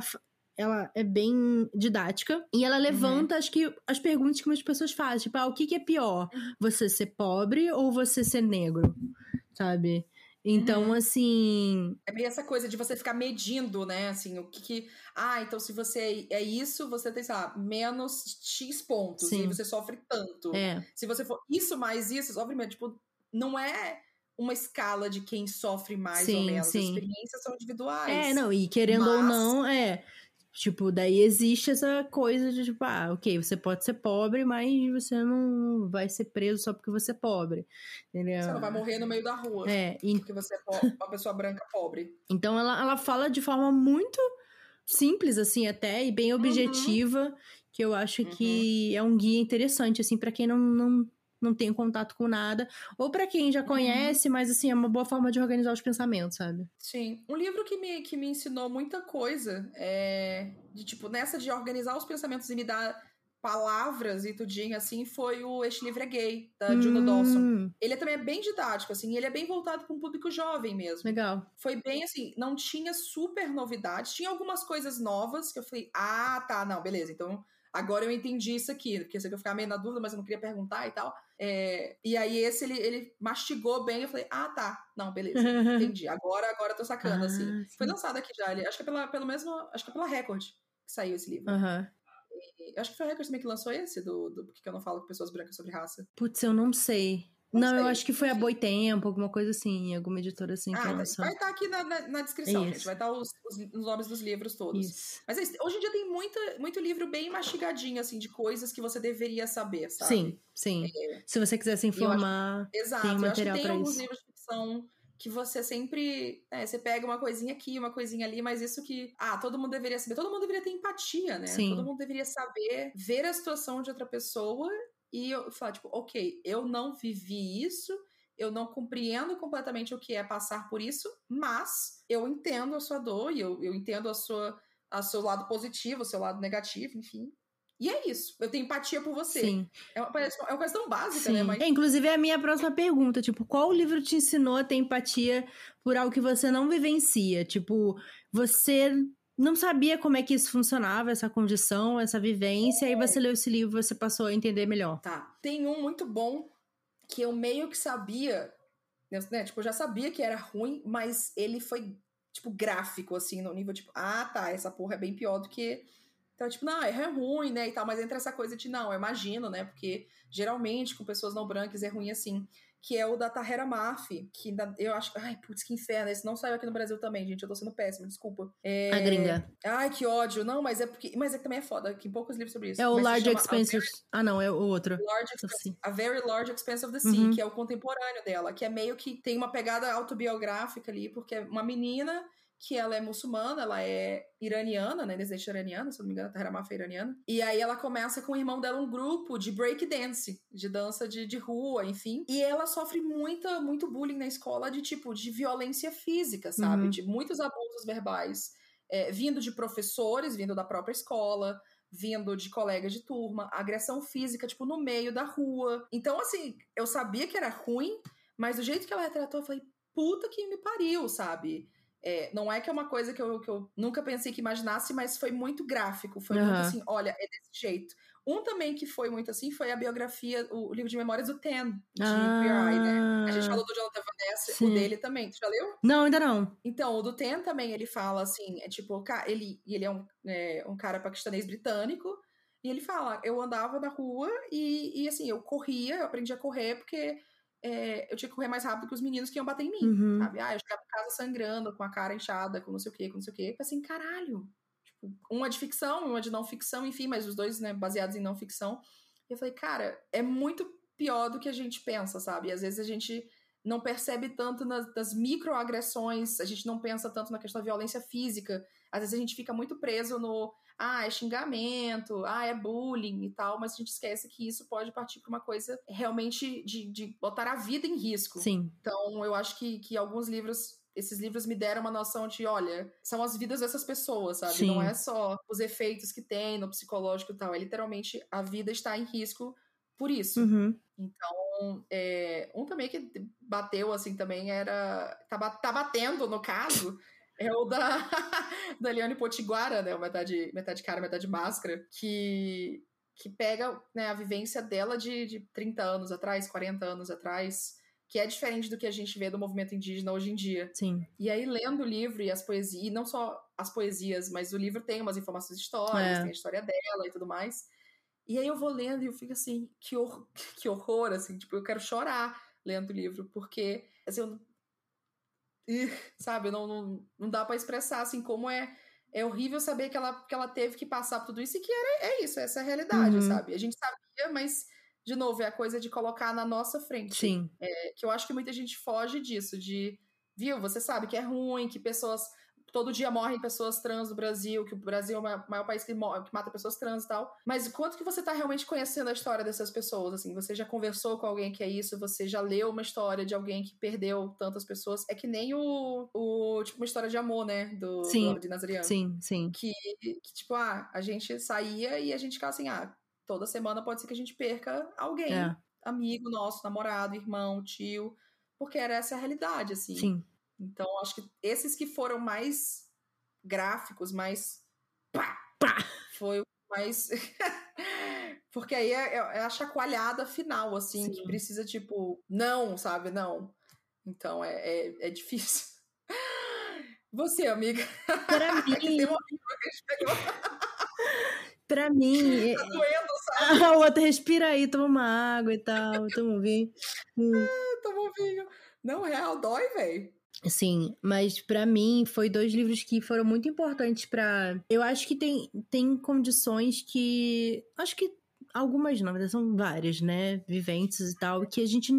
ela é bem didática e ela levanta, uhum. acho que, as perguntas que muitas pessoas fazem. Tipo, ah, o que, que é pior? Uhum. Você ser pobre ou você ser negro? Sabe? Então, uhum. assim. É bem essa coisa de você ficar medindo, né? Assim, o que que. Ah, então se você é isso, você tem, sei lá, menos X pontos. Sim. E você sofre tanto. É. Se você for isso mais isso, sofre menos. Tipo, não é uma escala de quem sofre mais sim, ou menos. Sim. As experiências são individuais. É, não, e querendo mas... ou não, é. Tipo, daí existe essa coisa de tipo, ah, ok, você pode ser pobre, mas você não vai ser preso só porque você é pobre. Entendeu? Você não vai morrer no meio da rua. É, e... porque você é pobre, uma pessoa branca pobre. Então ela, ela fala de forma muito simples, assim, até, e bem uhum. objetiva, uhum. que eu acho uhum. que é um guia interessante, assim, para quem não, não não tem contato com nada, ou para quem já uhum. conhece, mas assim, é uma boa forma de organizar os pensamentos, sabe? Sim. Um livro que me, que me ensinou muita coisa é de tipo, nessa de organizar os pensamentos e me dar palavras e tudinho, assim, foi o Este Livro é Gay, da hum. Juno Dawson. Ele é também é bem didático, assim, ele é bem voltado para um público jovem mesmo. Legal. Foi bem, assim, não tinha super novidades, tinha algumas coisas novas que eu falei, ah, tá, não, beleza, então agora eu entendi isso aqui, porque eu sei que eu ficava meio na dúvida, mas eu não queria perguntar e tal. É, e aí esse ele, ele mastigou bem, eu falei, ah, tá, não, beleza, entendi. Agora, agora eu tô sacando, ah, assim. Sim. Foi lançado aqui já, ele, acho que é pela, pelo mesmo, acho que é pela Record que saiu esse livro. Uhum. E, acho que foi a Record também que lançou esse, do, do Porque eu não falo com pessoas brancas sobre raça. Putz, eu não sei. Não, não eu acho que foi a Boitempo, alguma coisa assim, alguma editora assim ah, que Vai estar tá aqui na, na, na descrição, Isso. gente. Vai estar tá os, os, os, nomes dos livros todos. Isso. Mas é hoje em dia tem muita, muito livro bem mastigadinho, assim, de coisas que você deveria saber, sabe? Sim, sim. É, se você quiser se informar, acho, exato, tem material para isso. Tem alguns livros de ficção que você sempre. Né, você pega uma coisinha aqui, uma coisinha ali, mas isso que. Ah, todo mundo deveria saber. Todo mundo deveria ter empatia, né? Sim. Todo mundo deveria saber ver a situação de outra pessoa e eu falar, tipo, ok, eu não vivi isso, eu não compreendo completamente o que é passar por isso, mas eu entendo a sua dor e eu, eu entendo a sua, a seu lado positivo, o seu lado negativo, enfim. E é isso. Eu tenho empatia por você. Sim. É uma, é uma coisa tão básica, né, Sim. né? Mas... É, inclusive, é a minha próxima pergunta. Tipo, qual livro te ensinou a ter empatia por algo que você não vivencia? Tipo, você não sabia como é que isso funcionava, essa condição, essa vivência, é. aí você leu esse livro, você passou a entender melhor. Tá. Tem um muito bom que eu meio que sabia, né? Tipo, eu já sabia que era ruim, mas ele foi, tipo, gráfico, assim, no nível, tipo, ah, tá, essa porra é bem pior do que. Então, tipo, não, é ruim, né, e tal, mas entra essa coisa de, não, eu imagino, né, porque geralmente com pessoas não brancas é ruim assim que é o da Tahera Maf, que eu acho. Ai, putz, que inferno. Esse não saiu aqui no Brasil também, gente. Eu tô sendo péssima, desculpa. É... A gringa. Ai, que ódio. Não, mas é porque. Mas é que também é foda, que poucos livros sobre isso. É o Large Expense. Very... Ah, não, é o outro. Large Expense... A Very Large Expense of the Sea, uhum. que é o contemporâneo dela, que é meio que tem uma pegada autobiográfica ali, porque é uma menina que ela é muçulmana, ela é iraniana, né? Descendente iraniana, se não me engano, a Tahira Maf é iraniana. E aí ela começa com o irmão dela um grupo de break dance, de dança de, de rua, enfim. E ela sofre muita, muito bullying na escola de tipo, de violência física, sabe? Uhum. De muitos abusos verbais. É, vindo de professores, vindo da própria escola, vindo de colegas de turma, agressão física, tipo, no meio da rua. Então, assim, eu sabia que era ruim, Mas do jeito que ela retratou, eu falei, puta que me pariu, sabe? É, não é que é uma coisa que eu, que eu nunca pensei que imaginasse, mas foi muito gráfico. Foi muito Aham. assim, olha, é desse jeito. Um também que foi muito assim foi a biografia, o, livro de memórias do Ten, de Queer Eye, né? A gente Ah. falou do Jonathan Van Ness, o dele também. Tu já leu? Não, ainda não. Então, o do Ten também, ele fala assim, é tipo, ele, ele é um, é, um cara paquistanês britânico, e ele fala, eu andava na rua e, e assim, eu corria, eu aprendi a correr porque é, eu tinha que correr mais rápido que os meninos que iam bater em mim, Uhum. sabe? Ah, eu chegava em casa sangrando, com a cara inchada, com não sei o quê, com não sei o quê. Eu falei assim, caralho. Tipo, uma de ficção, uma de não ficção, enfim, mas os dois, né, baseados em não ficção. E eu falei, cara, é muito pior do que a gente pensa, sabe? E às vezes a gente não percebe tanto nas, nas microagressões, a gente não pensa tanto na questão da violência física. Às vezes a gente fica muito preso no, ah, é xingamento, ah, é bullying e tal, mas a gente esquece que isso pode partir para uma coisa realmente de, de botar a vida em risco. Sim. Então, eu acho que, que alguns livros, esses livros me deram uma noção de, olha, são as vidas dessas pessoas, sabe? Sim. Não é só os efeitos que tem no psicológico e tal, é literalmente a vida está em risco por isso. Uhum. Então, é, um também que bateu assim também era. Tá, tá batendo, no caso, é o da, da Eliane Potiguara, né? o Metade, metade cara, metade máscara, que, que pega né, a vivência dela de, de 30 anos atrás, 40 anos atrás, que é diferente do que a gente vê do movimento indígena hoje em dia. Sim. E aí, lendo o livro e as poesias, e não só as poesias, mas o livro tem umas informações históricas, É. tem a história dela e tudo mais. E aí eu vou lendo e eu fico assim, que, hor que horror, assim, tipo, eu quero chorar lendo o livro, porque, assim, eu, Ih, sabe, não, não, não dá pra expressar, assim, como é, é horrível saber que ela, que ela teve que passar por tudo isso e que era, é isso, essa é a realidade, Uhum. sabe? A gente sabia, mas, de novo, é a coisa de colocar na nossa frente Sim. É, que eu acho que muita gente foge disso, de, viu, você sabe que é ruim, que pessoas, todo dia morrem pessoas trans no Brasil, que o Brasil é o maior, país que, mo- que mata pessoas trans e tal, mas quanto que você tá realmente conhecendo a história dessas pessoas, assim, você já conversou com alguém que é isso, você já leu uma história de alguém que perdeu tantas pessoas, é que nem o, o tipo, uma história de amor, né, do, Sim. do de Nazariano Sim, sim. que, que, tipo, ah, a gente saía e a gente ficava assim, ah, toda semana pode ser que a gente perca alguém, É. amigo nosso, namorado, irmão, tio, porque era essa a realidade, assim. Sim. Então, acho que esses que foram mais gráficos, mais pá, Pá! foi o mais... porque aí é, é a chacoalhada final, assim, Sim. que precisa, tipo, não, sabe, não. Então, é, é, é difícil. Você, amiga, tem mim, um amigo que a gente pegou, pra mim, tá doendo, sabe? a outra respira aí, toma uma água e tal, toma um vinho. Hum. Tomou vinho. Não, real, dói, velho. Sim, mas pra mim foi dois livros que foram muito importantes pra. Eu acho que tem, tem condições que. Acho que algumas não, mas são várias, né? Viventes e tal, que a gente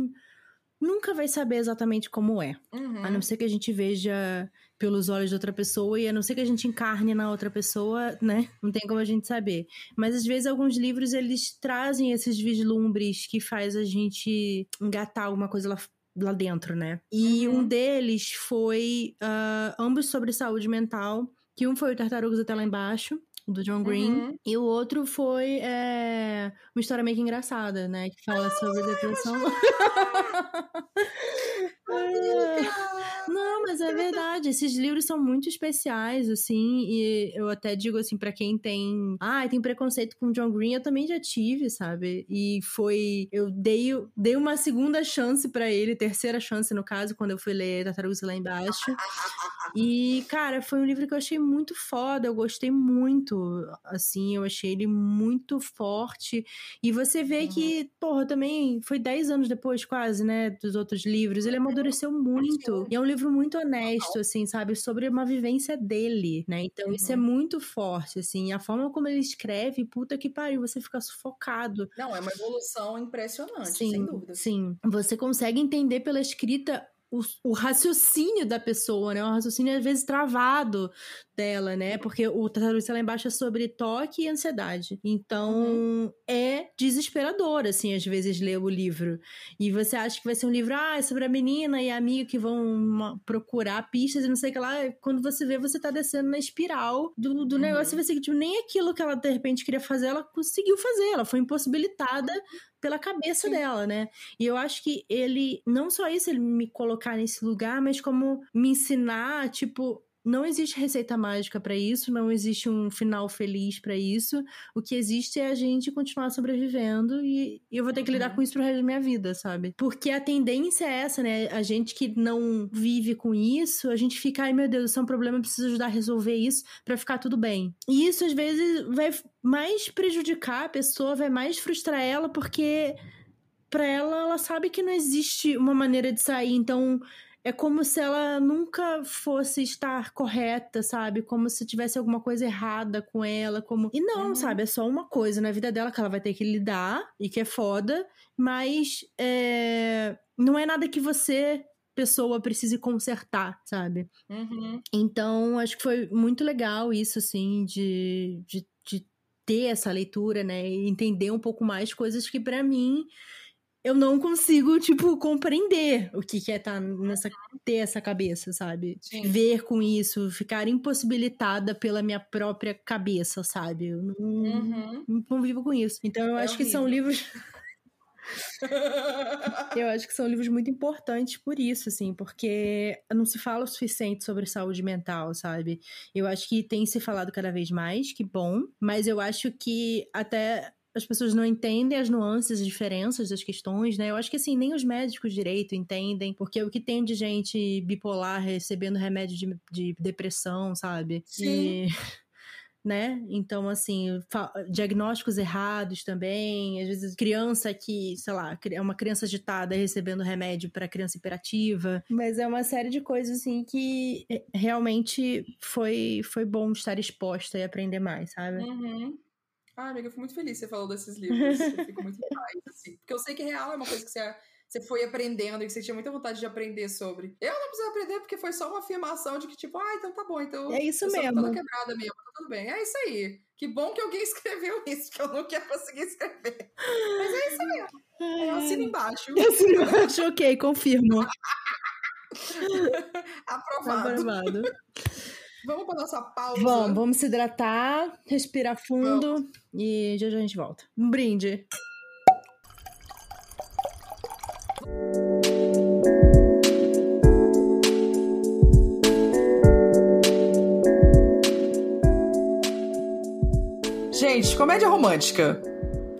nunca vai saber exatamente como é. Uhum. A não ser que a gente veja pelos olhos de outra pessoa e a não ser que a gente encarne na outra pessoa, né? Não tem como a gente saber. Mas às vezes alguns livros eles trazem esses vislumbres que faz a gente engatar alguma coisa lá, lá dentro, né? E Uhum. um deles foi ah, ambos sobre saúde mental, que um foi o Tartarugas até lá embaixo. Do John Green. Uhum. E o outro foi é, uma história meio que engraçada, né? Que fala sobre depressão. Não, mas é verdade. Esses livros são muito especiais, assim. E eu até digo assim, pra quem tem. Ah, tem preconceito com John Green, eu também já tive, sabe? E foi. Eu dei, dei uma segunda chance pra ele, terceira chance, no caso, quando eu fui ler Tartarugas lá embaixo. E, cara, foi um livro que eu achei muito foda, eu gostei muito, assim, eu achei ele muito forte. E você vê Uhum. que, porra, também foi 10 anos depois, quase, né, dos outros livros, ele amadureceu muito. E é um livro muito honesto, assim, sabe, sobre uma vivência dele, né? Então isso é Uhum. muito forte, assim, a forma como ele escreve, puta que pariu, você fica sufocado. Não, é uma evolução impressionante, Sim, sem dúvida. sim. Você consegue entender pela escrita o, o raciocínio da pessoa, né? Um raciocínio às vezes travado dela, né? Porque o Tartaruga lá embaixo é sobre toque e ansiedade. Então, Uhum. é desesperador, assim, às vezes, ler o livro. E você acha que vai ser um livro, ah, é sobre a menina e a amiga que vão procurar pistas e não sei o que lá. Quando você vê, você tá descendo na espiral do, do Uhum. negócio e você que, tipo, nem aquilo que ela, de repente, queria fazer, ela conseguiu fazer. Ela foi impossibilitada pela cabeça Sim. dela, né? E eu acho que ele, não só isso, ele me colocar nesse lugar, mas como me ensinar, tipo, não existe receita mágica pra isso, não existe um final feliz pra isso. O que existe é a gente continuar sobrevivendo e, e eu vou ter que lidar Uhum. com isso pro resto da minha vida, sabe? Porque a tendência é essa, né? A gente que não vive com isso, a gente fica, ai meu Deus, isso é um problema, eu preciso ajudar a resolver isso pra ficar tudo bem. E isso às vezes vai mais prejudicar a pessoa, vai mais frustrar ela, porque pra ela, ela sabe que não existe uma maneira de sair, então é como se ela nunca fosse estar correta, sabe? Como se tivesse alguma coisa errada com ela, como... E não, Uhum. sabe? É só uma coisa na vida dela que ela vai ter que lidar e que é foda, mas é... não é nada que você, pessoa, precise consertar, sabe? Uhum. Então, acho que foi muito legal isso, assim, de, de, de ter essa leitura, né? E entender um pouco mais coisas que, pra mim, eu não consigo, tipo, compreender o que, que é tá nessa, ter essa cabeça, sabe? Sim. Ver com isso, ficar impossibilitada pela minha própria cabeça, sabe? Eu não, Uhum. não convivo com isso. Então, eu É acho que são horrível. livros. Eu acho que são livros muito importantes por isso, assim, porque não se fala o suficiente sobre saúde mental, sabe? Eu acho que tem se falado cada vez mais, que bom, mas eu acho que até as pessoas não entendem as nuances, as diferenças das questões, né? Eu acho que assim, nem os médicos direito entendem, porque o que tem de gente bipolar recebendo remédio de, de depressão, sabe? Sim. E né? Então, assim, diagnósticos errados também. Às vezes, criança que, sei lá, é uma criança agitada recebendo remédio para criança hiperativa. Mas é uma série de coisas, assim, que eh, realmente foi, foi bom estar exposta e aprender mais, sabe? Uhum. Ah, amiga, eu fui muito feliz que você falou desses livros. Eu fico muito em paz, assim. Porque eu sei que real é uma coisa que você, você foi aprendendo e que você tinha muita vontade de aprender sobre. Eu não precisava aprender porque foi só uma afirmação de que, tipo, ah, então tá bom, então. É isso eu mesmo. toda quebrada mesmo, tá tudo bem. É isso aí. Que bom que alguém escreveu isso, que eu não ia conseguir escrever. Mas é isso mesmo. Eu assino embaixo. Acho ok, confirmo. Aprovado. Aprovado. Vamos pra nossa pausa. Vamos, vamos se hidratar, respirar fundo e já já a gente volta. Um brinde. Gente, comédia romântica.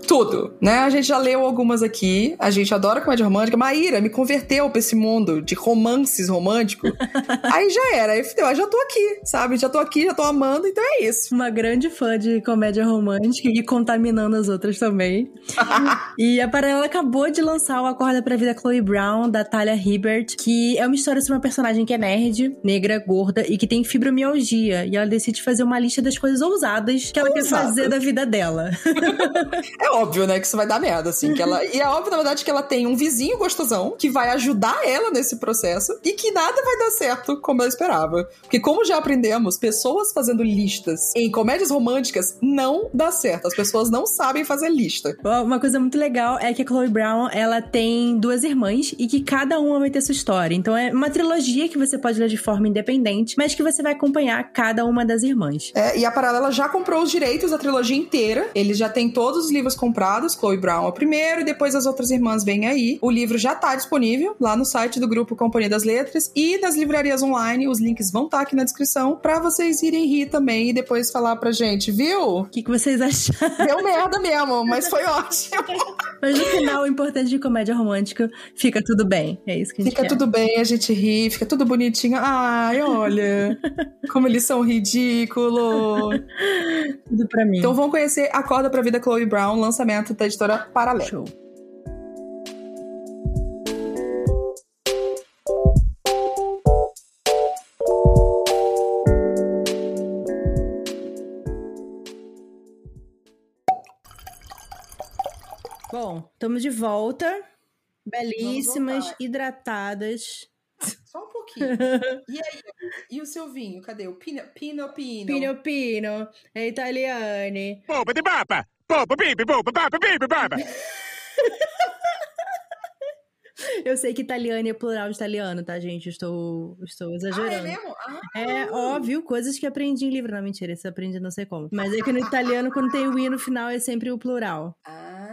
Tudo, né? A gente já leu algumas aqui. A gente adora comédia romântica. Maíra me converteu pra esse mundo de romances românticos. aí já era. Aí fudeu. Aí já tô aqui, sabe? Já tô aqui, já tô amando, então é isso. Uma grande fã de comédia romântica e contaminando as outras também. e a Paralela acabou de lançar o Acorda pra Vida Chloe Brown, da Talia Hibbert, que é uma história sobre uma personagem que é nerd, negra, gorda e que tem fibromialgia. E ela decide fazer uma lista das coisas ousadas que ela quer Ousadas. fazer da vida dela. É óbvio, né, que isso vai dar merda, assim. Que ela... E é óbvio, na verdade, que ela tem um vizinho gostosão que vai ajudar ela nesse processo e que nada vai dar certo como ela esperava. Porque, como já aprendemos, pessoas fazendo listas em comédias românticas não dá certo. As pessoas não sabem fazer lista. Uma coisa muito legal é que a Chloe Brown, ela tem duas irmãs e que cada uma vai ter sua história. Então é uma trilogia que você pode ler de forma independente, mas que você vai acompanhar cada uma das irmãs. É, e a Paralela já comprou os direitos da trilogia inteira. Eles já têm todos os livros comprados. Chloe Brown é o primeiro, e depois as outras irmãs vêm aí. O livro já tá disponível lá no site do grupo Companhia das Letras e das livrarias online. Os links vão estar aqui na descrição pra vocês irem rir também e depois falar pra gente, viu? O que, que vocês acharam? Deu merda mesmo, mas foi ótimo. Mas no final, o importante de comédia romântica, fica tudo bem. É isso que a gente Fica quer. tudo bem, a gente ri, fica tudo bonitinho. Ai, olha, como eles são ridículos. tudo pra mim. Então vão conhecer Acorda pra Vida Chloe Brown, lançamento da editora Paralela. Show. Bom, estamos de volta. Belíssimas, hidratadas, Só um pouquinho. E aí, e o seu vinho? Cadê? O Pino Pino Pino. Pino Pino, é italiane. Boba de baba. Boba bibi boba baba bibi baba. Eu sei que italiane é plural de italiano, tá, gente? Estou, estou Ah, é exagerando. mesmo? Ah, É, óbvio, coisas que aprendi em livro. Não, mentira, isso eu aprendi não sei como. Mas é que no italiano, quando tem o i no final, é sempre o plural. ah.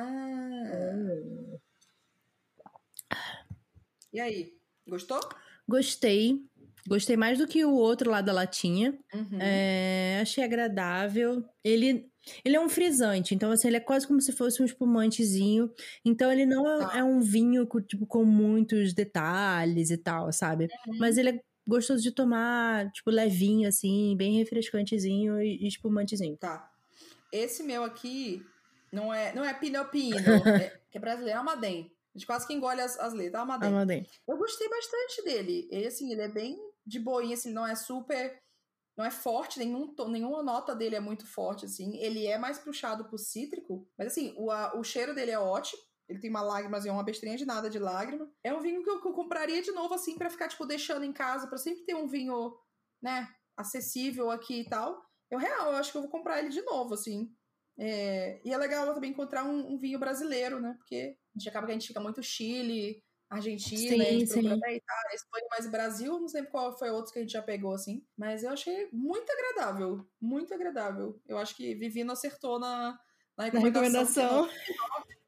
E aí? Gostou? Gostei. Gostei mais do que o outro lá da latinha. Uhum. É, achei agradável. Ele, ele é um frisante, então assim, ele é quase como se fosse um espumantezinho. Então ele não é, Tá. é um vinho com, tipo, com muitos detalhes e tal, sabe? Uhum. Mas ele é gostoso de tomar, tipo, levinho, assim, bem refrescantezinho e espumantezinho. Tá. Esse meu aqui não é, não é Pinot Pino, é, que é brasileiro, é Amadém. A gente quase que engole as, as letras, é Amadém. Eu gostei bastante dele. Ele, assim, ele é bem de boinha, assim, não é super... Não é forte, nenhum, nenhuma nota dele é muito forte, assim. Ele é mais puxado pro cítrico, mas, assim, o, a- o cheiro dele é ótimo. Ele tem uma lágrima, assim, uma bestrinha de nada de lágrima. É um vinho que eu, que eu compraria de novo, assim, pra ficar, tipo, deixando em casa, pra sempre ter um vinho, né, acessível aqui e tal. Eu, real, eu acho que eu vou comprar ele de novo, assim. É, e é legal também encontrar um, um vinho brasileiro, né? Porque a gente acaba que a gente fica muito Chile, Argentina, Sim, a gente até Itália, Espanha, mas Brasil, não sei qual foi outro que a gente já pegou, assim. Mas eu achei muito agradável, muito agradável. Eu acho que Vivino acertou na, na Na recomendação. recomendação.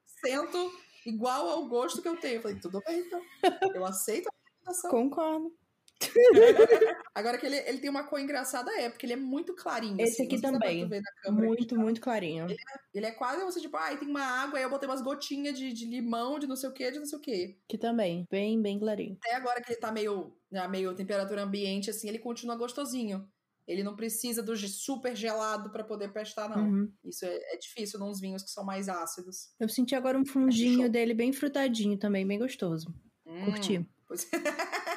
Sento igual ao gosto que eu tenho. Eu falei, tudo bem, então. Eu aceito a recomendação. Concordo. Agora que ele, ele tem uma cor engraçada, é, porque ele é muito clarinho. Esse assim, aqui também. câmera aqui. Muito, muito clarinho. Ele é quase você, tipo, ai, tem uma água, aí eu botei umas gotinhas de, de limão, de não sei o que, de não sei o que. Que também. Bem, bem clarinho. Até agora que ele tá meio, né, meio temperatura ambiente, assim, ele continua gostosinho. Ele não precisa do super gelado pra poder prestar, não. Uhum. Isso é, é difícil nos vinhos que são mais ácidos. Eu senti agora um fundinho show. dele bem frutadinho também, bem gostoso. Hum, Curti. pois-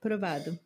Provado.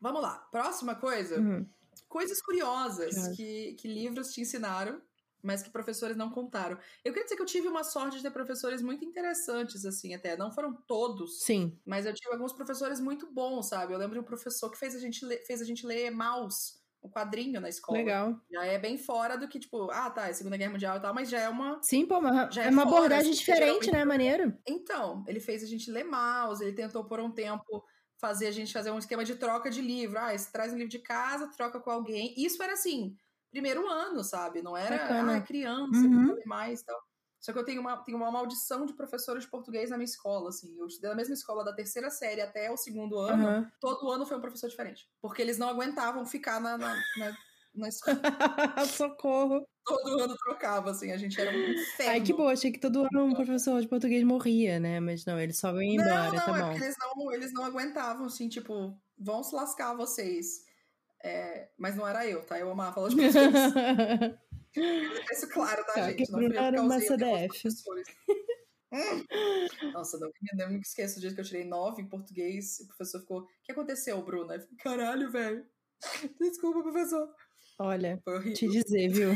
Vamos lá. Próxima coisa. Uhum. Coisas curiosas Curioso. que, que livros te ensinaram, mas que professores não contaram. Eu queria dizer que eu tive uma sorte de ter professores muito interessantes, assim, até. Não foram todos, Sim. mas eu tive alguns professores muito bons, sabe? Eu lembro de um professor que fez a gente ler, fez a gente ler Maus, o quadrinho na escola. Legal. Já é bem fora do que, tipo, ah, tá, é Segunda Guerra Mundial e tal, mas já é uma. Sim, pô, mas Já é é uma fora, abordagem assim, diferente, geralmente- né? Maneiro. Então, ele fez a gente ler Maus, ele tentou por um tempo fazer a gente fazer um esquema de troca de livro. Ah, você traz um livro de casa, troca com alguém. Isso era assim, primeiro ano, sabe? Não era, Bacana. ah, criança, Uhum. uhum. mais tal. Só que eu tenho uma, tenho uma maldição de professores de português na minha escola, assim. Eu estudei na mesma escola da terceira série até o segundo ano. Aham. Todo ano foi um professor diferente. Porque eles não aguentavam ficar na, na, na, na escola. Socorro. Todo ano trocava, assim. A gente era um inferno. Ai, que boa. Achei que todo ano um professor de português morria, né? Mas não, eles só iam embora, não, não, tá é bom. porque eles não, eles não aguentavam, assim, tipo, vão se lascar vocês. É, mas não era eu, tá? Eu amava aula de português. Isso claro, tá, Tá, gente? que Não fui eu Bruna era que uma CDF. Nossa, não, eu nunca esqueço o dia que eu tirei nove em português e o professor ficou, o que aconteceu, Bruna? Eu falei, caralho, velho. Desculpa, professor. Olha, te dizer, viu?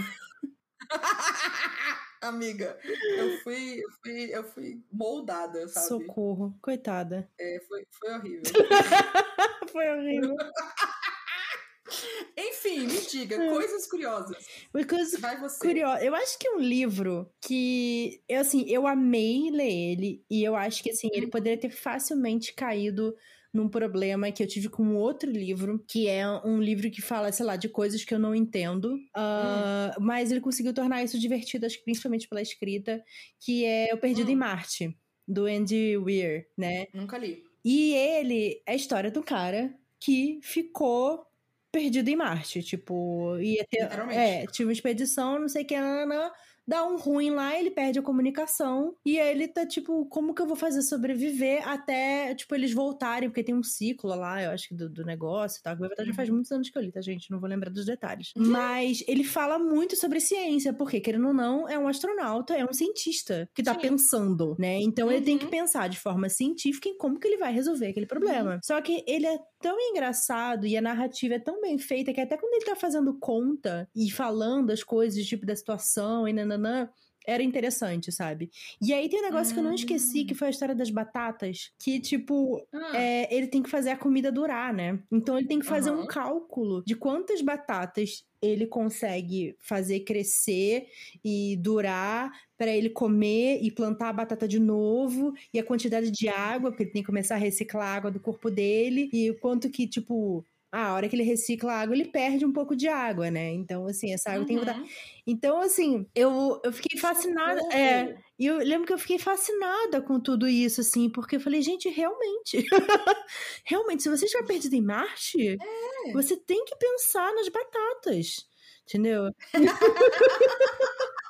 Amiga, eu fui, eu fui, eu fui moldada, sabe? Socorro. Coitada. É, foi, foi horrível. Foi horrível. Enfim, me diga, coisas curiosas. Because Vai você. curioso. Eu acho que é um livro que, eu, assim, eu amei ler ele e eu acho que, assim, ele poderia ter facilmente caído num problema que eu tive com outro livro, que é um livro que fala, sei lá, de coisas que eu não entendo, ah, mas ele conseguiu tornar isso divertido, acho que principalmente pela escrita, que é O Perdido Hum. em Marte, do Andy Weir, né? Nunca li. E ele é a história do cara que ficou perdido em Marte. Tipo, ia ter. É, tinha uma expedição, não sei o que, nananã, dá um ruim lá, ele perde a comunicação. E aí ele tá, tipo, como que eu vou fazer sobreviver até, tipo, eles voltarem? Porque tem um ciclo lá, eu acho que do, do negócio e tal. Na verdade já faz Uhum. muitos anos que eu li, tá, gente? Não vou lembrar dos detalhes. Mas ele fala muito sobre ciência, porque, querendo ou não, é um astronauta, é um cientista que tá Sim. pensando, né? Então ele tem que Uhum. pensar de forma científica em como que ele vai resolver aquele problema. Só que ele é tão engraçado e a narrativa é tão bem feita que até quando ele tá fazendo conta e falando as coisas, tipo, da situação e nananã, era interessante, sabe? E aí tem um negócio que eu não esqueci, que foi a história das batatas. Que, tipo, Ah, é, ele tem que fazer a comida durar, né? Então ele tem que fazer um Aham. cálculo de quantas batatas ele consegue fazer crescer e durar para ele comer e plantar a batata de novo e a quantidade de água, porque ele tem que começar a reciclar a água do corpo dele e o quanto que, tipo, ah, a hora que ele recicla a água, ele perde um pouco de água, né? Então, assim, essa água tem que dar. uhum. Então, assim, eu, eu fiquei fascinada. É, e eu lembro que eu fiquei fascinada com tudo isso, assim, porque eu falei, gente, realmente. realmente, se você estiver perdido em Marte, É. você tem que pensar nas batatas. Entendeu?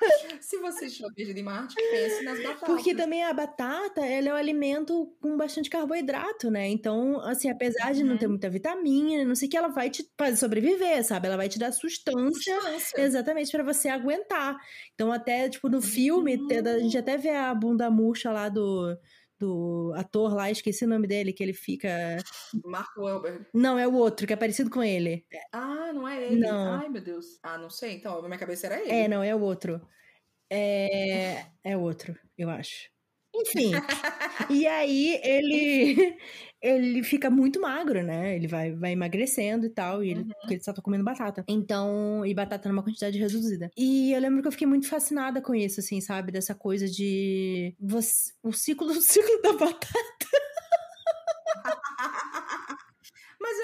Se você estiver perdido em Marte, pense nas batatas. Porque também a batata, ela é um alimento com bastante carboidrato, né? Então, assim, apesar de não Uhum. ter muita vitamina, não sei o que, ela vai te fazer sobreviver, sabe? Ela vai te dar sustância Substância. Exatamente, pra você aguentar. Então, até, tipo, no filme, Uhum. a gente até vê a bunda murcha lá do, do ator lá, esqueci o nome dele, que ele fica. Mark Wahlberg. Não, é o outro, que é parecido com ele. Ah, não é ele? Não. Ai, meu Deus. Ah, não sei. Então, na minha cabeça era ele. É, não, é o outro. É. É o outro, eu acho. Enfim. e aí ele ele fica muito magro, né? Ele vai, vai emagrecendo e tal, e ele, Uhum. porque ele só tá comendo batata. Então, e batata numa quantidade reduzida. E eu lembro que eu fiquei muito fascinada com isso, assim, sabe? Dessa coisa de você, o ciclo o ciclo da batata.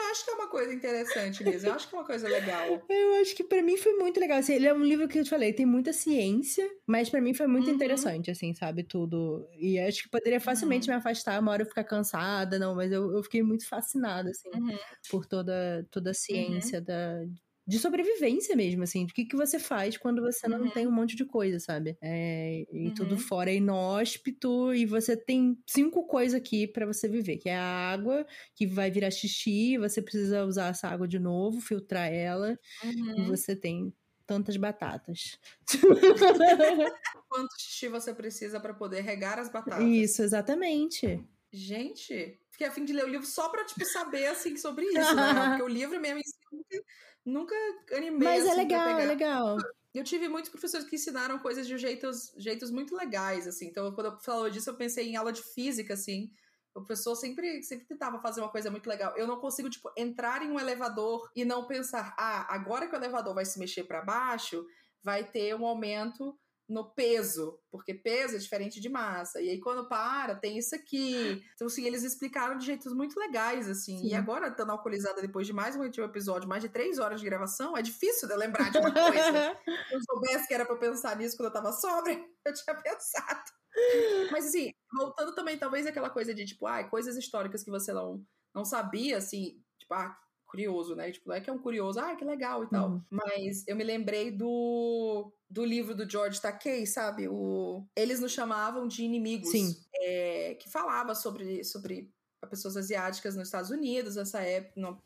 Eu acho que é uma coisa interessante mesmo. Eu acho que é uma coisa legal. Eu acho que pra mim foi muito legal. Assim, ele é um livro que eu te falei, tem muita ciência, mas pra mim foi muito Uhum. interessante, assim, sabe? Tudo. E acho que poderia facilmente Uhum. me afastar, uma hora eu ficar cansada, não, mas eu, eu fiquei muito fascinada, assim, Uhum. por toda, toda a ciência da. De sobrevivência mesmo, assim, do que, que você faz quando você não Uhum. tem um monte de coisa, sabe? É, e tudo Uhum. fora é inóspito, e você tem cinco coisas aqui pra você viver, que é a água, que vai virar xixi, você precisa usar essa água de novo, filtrar ela, e Uhum. você tem tantas batatas. Quanto xixi você precisa pra poder regar as batatas? Isso, exatamente. Gente, fiquei a fim de ler o livro só pra, tipo, saber, assim, sobre isso, né? Porque o livro mesmo nunca, animei, Mas é assim, pra legal, é legal. Eu tive muitos professores que ensinaram coisas de jeitos, jeitos muito legais, assim. Então, quando eu falou disso, eu pensei em aula de física, assim. O professor sempre, sempre tentava fazer uma coisa muito legal. Eu não consigo, tipo, entrar em um elevador e não pensar, ah, agora que o elevador vai se mexer para baixo, vai ter um aumento no peso, porque peso é diferente de massa. E aí, quando para, tem isso aqui. Então, assim, eles explicaram de jeitos muito legais, assim. Sim. E agora, estando alcoolizada depois de mais um episódio, mais de três horas de gravação, é difícil de eu lembrar de uma coisa. Se eu soubesse que era pra eu pensar nisso quando eu tava sóbria, eu tinha pensado. Mas assim, voltando também, talvez aquela coisa de, tipo, ah, coisas históricas que você não, não sabia, assim, tipo, ah, curioso, né? Tipo, não é que é um curioso, ah, que legal e tal. Uhum. Mas eu me lembrei do, do livro do George Takei, sabe? O, eles nos chamavam de inimigos. Sim. É, que falava sobre, sobre pessoas asiáticas nos Estados Unidos, nessa época, no,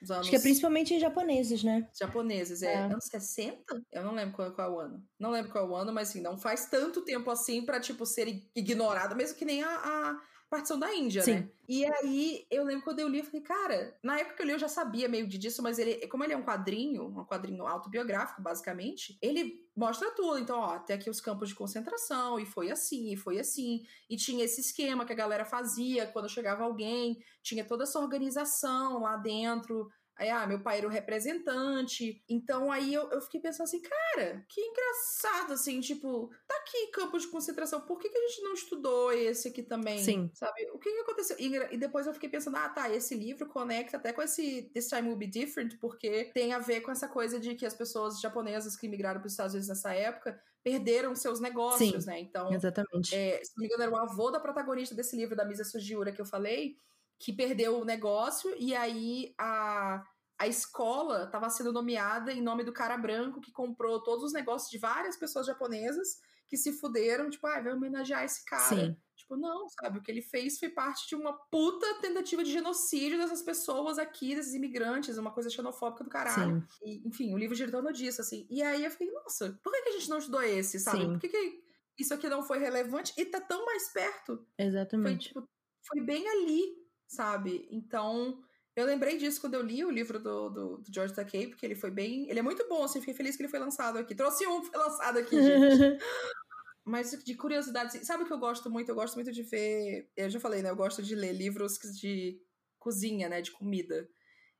nos anos Acho que é principalmente em japoneses, né? japoneses. É, É. anos 60? Eu não lembro qual, qual é o ano. Não lembro qual é o ano, mas assim, não faz tanto tempo assim pra, tipo, ser ig- ignorado, mesmo que nem a, a partição da Índia, Sim. né? E aí, eu lembro quando eu li, eu falei, cara, na época que eu li eu já sabia meio de disso, mas ele, como ele é um quadrinho, um quadrinho autobiográfico, basicamente, ele mostra tudo. Então, ó, tem aqui os campos de concentração, e foi assim, e foi assim. E tinha esse esquema que a galera fazia quando chegava alguém, tinha toda essa organização lá dentro. Aí, ah, meu pai era o representante. Então, aí eu, eu fiquei pensando assim, cara, que engraçado, assim, tipo, tá aqui campo de concentração, por que, que a gente não estudou esse aqui também? Sim. Sabe? O que, que aconteceu? E, e depois eu fiquei pensando, ah, tá, esse livro conecta até com esse This Time Will Be Different, porque tem a ver com essa coisa de que as pessoas japonesas que migraram para os Estados Unidos nessa época perderam seus negócios, né? Então, Exatamente. é, se não me engano, era o avô da protagonista desse livro, da Misa Sugiura, que eu falei, que perdeu o negócio, e aí a, a escola estava sendo nomeada em nome do cara branco que comprou todos os negócios de várias pessoas japonesas que se fuderam, tipo, ah, vai homenagear esse cara. Sim. Tipo, não, sabe? O que ele fez foi parte de uma puta tentativa de genocídio dessas pessoas aqui, desses imigrantes, uma coisa xenofóbica do caralho. E, enfim, o livro gira em torno disso, assim. E aí eu fiquei, nossa, por que, a gente não estudou esse, sabe? Sim. Por que, que isso aqui não foi relevante e tá tão mais perto? Foi, Exatamente. tipo, foi bem ali, sabe? Então, Eu lembrei disso quando eu li o livro do, do, do George Takei, porque ele foi bem. Ele é muito bom, assim, fiquei feliz que ele foi lançado aqui. Trouxe um foi lançado aqui, gente. Mas de curiosidade, assim, sabe o que eu gosto muito? Eu gosto muito de ver. Eu já falei, né? Eu gosto de ler livros de cozinha, né? De comida.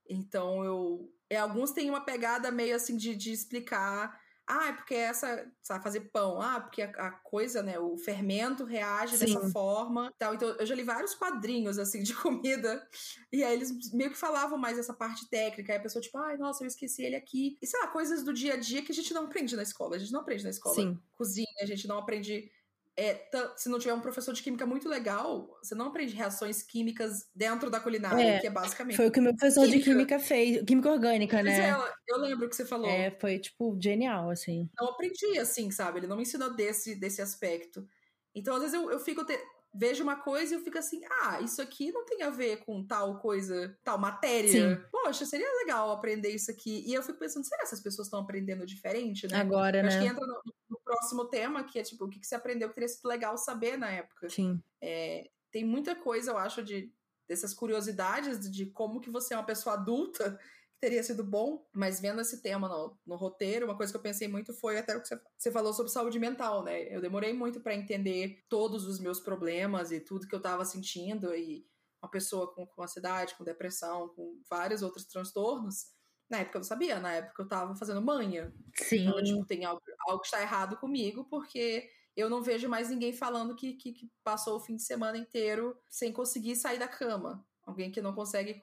Então eu. É, alguns têm uma pegada meio assim de, de explicar ah, é porque essa, sabe, fazer pão. Ah, porque a, a coisa, né, o fermento reage Sim. dessa forma. Tal. Então, eu já li vários quadrinhos, assim, de comida. E aí eles meio que falavam mais essa parte técnica. Aí a pessoa, tipo, ai, nossa, eu esqueci ele aqui. E sei lá, coisas do dia a dia que a gente não aprende na escola. A gente não aprende na escola. Sim. Cozinha, a gente não aprende é, se não tiver um professor de química muito legal, você não aprende reações químicas dentro da culinária, é, que é basicamente. Foi o que o meu professor química. de química fez, química orgânica, né? É, eu lembro que você falou. É, foi, tipo, genial, assim. Não aprendi, assim, sabe? Ele não me ensinou desse, desse aspecto. Então, às vezes, eu, eu fico. Te vejo uma coisa e eu fico assim, ah, isso aqui não tem a ver com tal coisa, tal matéria. Sim. Poxa, seria legal aprender isso aqui. E eu fico pensando, será que essas pessoas estão aprendendo diferente, né? Agora, eu né? Acho que entra no, no, próximo tema, que é tipo, o que, que você aprendeu que teria sido legal saber na época. Sim. É, tem muita coisa, eu acho, de dessas curiosidades de como que você é uma pessoa adulta teria sido bom, mas vendo esse tema no, no roteiro, uma coisa que eu pensei muito foi até o que você, você falou sobre saúde mental, né? Eu demorei muito para entender todos os meus problemas e tudo que eu tava sentindo e uma pessoa com, com ansiedade, com depressão, com vários outros transtornos. Na época eu não sabia, na época eu tava fazendo manha. Sim. Então, tipo, tem algo, algo que está errado comigo, porque eu não vejo mais ninguém falando que, que, que, passou o fim de semana inteiro sem conseguir sair da cama. Alguém que não consegue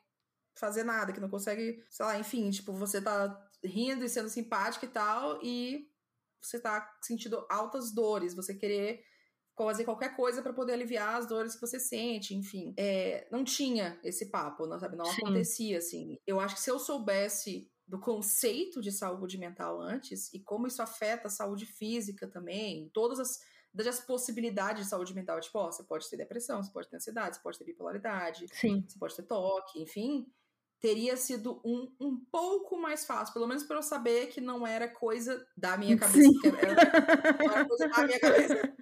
fazer nada, que não consegue, sei lá, enfim, tipo, você tá rindo e sendo simpática e tal, e você tá sentindo altas dores, você querer fazer qualquer coisa para poder aliviar as dores que você sente, enfim. É, não tinha esse papo, não, sabe? Não Sim. acontecia assim. Eu acho que se eu soubesse do conceito de saúde mental antes e como isso afeta a saúde física também, todas as das possibilidades de saúde mental, tipo, ó, você pode ter depressão, você pode ter ansiedade, você pode ter bipolaridade, Sim. você pode ter toque, enfim, teria sido um, um pouco mais fácil, pelo menos para eu saber que não era coisa da minha cabeça, era, era, coisa da minha cabeça.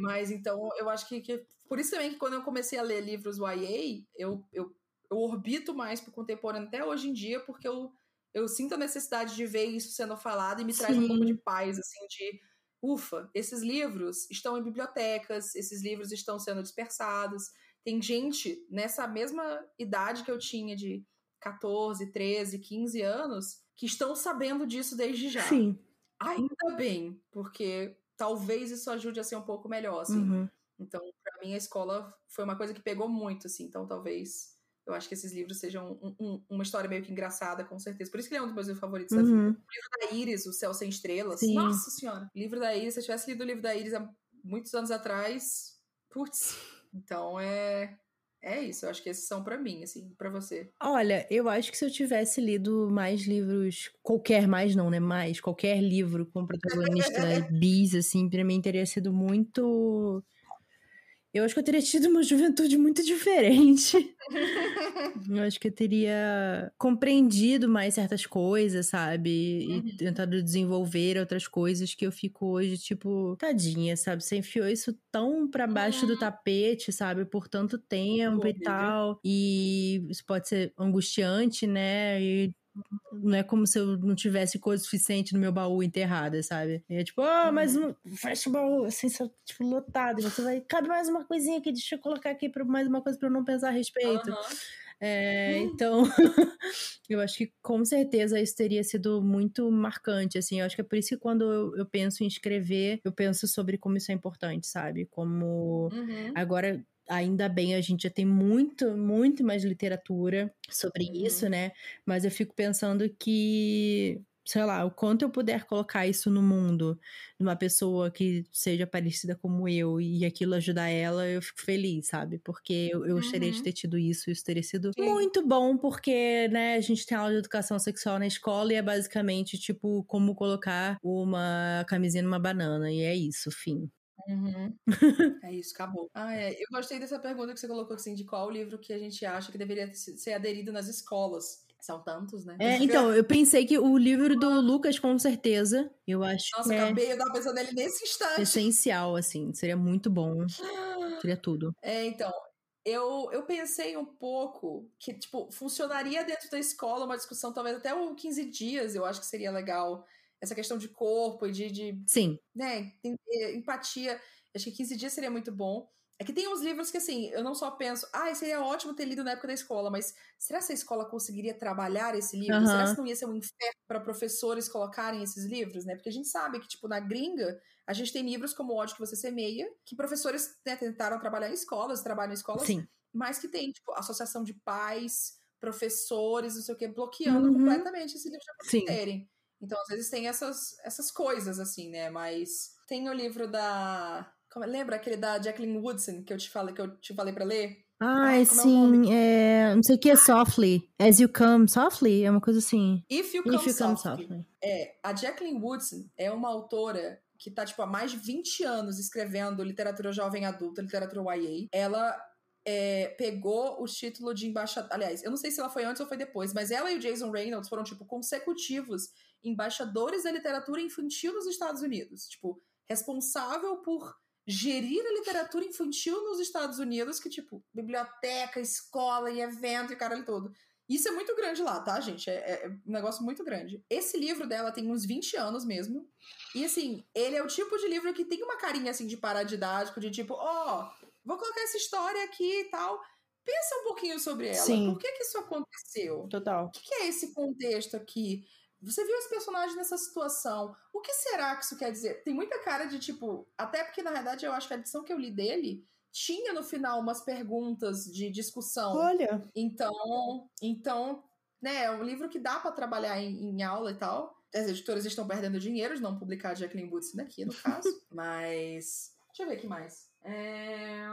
Mas então eu acho que, que, por isso também que quando eu comecei a ler livros YA, eu, eu, eu orbito mais pro contemporâneo até hoje em dia, porque eu, eu sinto a necessidade de ver isso sendo falado e me Sim. traz um pouco de paz, assim, de ufa, esses livros estão em bibliotecas, esses livros estão sendo dispersados tem gente nessa mesma idade que eu tinha, de 14, 13, 15 anos, que estão sabendo disso desde já. Sim. Ainda bem, porque talvez isso ajude a ser um pouco melhor, assim. Uhum. Então, para mim, a escola foi uma coisa que pegou muito, assim. Então, talvez eu acho que esses livros sejam um, um, uma história meio que engraçada, com certeza. Por isso que ele é um dos meus livros favoritos uhum. da vida. O livro da Iris, O Céu Sem Estrelas. Sim. Nossa Senhora! O livro da Iris, se eu tivesse lido o livro da Iris há muitos anos atrás, putz, então é é isso, eu acho que esses são para mim, assim, para você. Olha, eu acho que se eu tivesse lido mais livros, qualquer mais não, né, mais, qualquer livro com protagonista bis, assim, para mim teria sido muito eu acho que eu teria tido uma juventude muito diferente. eu acho que eu teria compreendido mais certas coisas, sabe? E uhum. tentado desenvolver outras coisas que eu fico hoje, tipo, tadinha, sabe? Você enfiou isso tão pra baixo uhum. do tapete, sabe? Por tanto tempo e tal. E isso pode ser angustiante, né? E não é como se eu não tivesse coisa suficiente no meu baú enterrada, sabe? É tipo, ah, oh, mais um. Fecha o baú, assim, tipo, lotado. E você vai. Cabe mais uma coisinha aqui, deixa eu colocar aqui pra, mais uma coisa pra eu não pensar a respeito. Uhum. É, então, eu acho que com certeza isso teria sido muito marcante, assim. Eu acho que é por isso que quando eu, eu penso em escrever, eu penso sobre como isso é importante, sabe? Como uhum. agora ainda bem a gente já tem muito, muito mais literatura sobre uhum. isso, né? Mas eu fico pensando que sei lá, o quanto eu puder colocar isso no mundo, numa pessoa que seja parecida como eu e aquilo ajudar ela, eu fico feliz, sabe? Porque eu, eu gostaria uhum. de ter tido isso, isso teria sido Sim. muito bom, porque, né, a gente tem aula de educação sexual na escola e é basicamente, tipo, como colocar uma camisinha numa banana, e é isso, fim. Uhum. é isso, acabou. Ah, é. Eu gostei dessa pergunta que você colocou assim, de qual livro que a gente acha que deveria ser aderido nas escolas. São tantos, né? É, então, eu pensei que o livro do Lucas, com certeza, eu acho Nossa, que é acabei, eu tava pensando nele nesse instante. Essencial, assim, seria muito bom. Seria tudo. É, então, eu, eu pensei um pouco que, tipo, funcionaria dentro da escola uma discussão, talvez até o 15 dias, eu acho que seria legal. Essa questão de corpo e de, de Sim. né, empatia. Acho que 15 dias seria muito bom. É que tem uns livros que, assim, eu não só penso, ah, seria ótimo ter lido na época da escola, mas será que a escola conseguiria trabalhar esse livro? Uhum. Será que não ia ser um inferno para professores colocarem esses livros, né? Porque a gente sabe que, tipo, na gringa, a gente tem livros como O Ódio que Você Semeia, que professores né, tentaram trabalhar em escolas, trabalham em escolas, Sim. mas que tem, tipo, associação de pais, professores, não sei o quê, bloqueando Uhum. completamente esse livro de Sim. terem. Então, às vezes tem essas, essas coisas, assim, né? Mas tem o livro da. Como, é? lembra aquele da Jacqueline Woodson que eu te falei, que eu te falei pra ler? Ai, como é sim, é, não sei o que é softly. As you come softly? É uma coisa assim. If You Come, If you come Softly. softly. É, a Jacqueline Woodson é uma autora que tá, tipo, há mais de 20 anos escrevendo literatura jovem adulta, literatura YA. Ela é, pegou o título de embaixadora. Aliás, eu não sei se ela foi antes ou foi depois, mas ela e o Jason Reynolds foram, tipo, consecutivos embaixadores da literatura infantil nos Estados Unidos. Tipo, responsável por gerir a literatura infantil nos Estados Unidos, que, tipo, biblioteca, escola e evento e caralho todo. Isso é muito grande lá, tá, gente? É, é- é um negócio muito grande. Esse livro dela tem uns 20 anos mesmo. E, assim, ele é o tipo de livro que tem uma carinha, assim, de paradidático, de tipo, ó, vou colocar essa história aqui e tal. Pensa um pouquinho sobre ela. Sim. Por que que isso aconteceu? Total. O que que é esse contexto aqui? Você viu esse personagem nessa situação? O que será que isso quer dizer? Tem muita cara de tipo. Até porque, na verdade, eu acho que a edição que eu li dele tinha no final umas perguntas de discussão. Olha. Então, então, né, é um livro que dá pra trabalhar em, em aula e tal. As editoras estão perdendo dinheiro de não publicar Jacqueline Woodson aqui, no caso. mas. Deixa eu ver o que mais. É...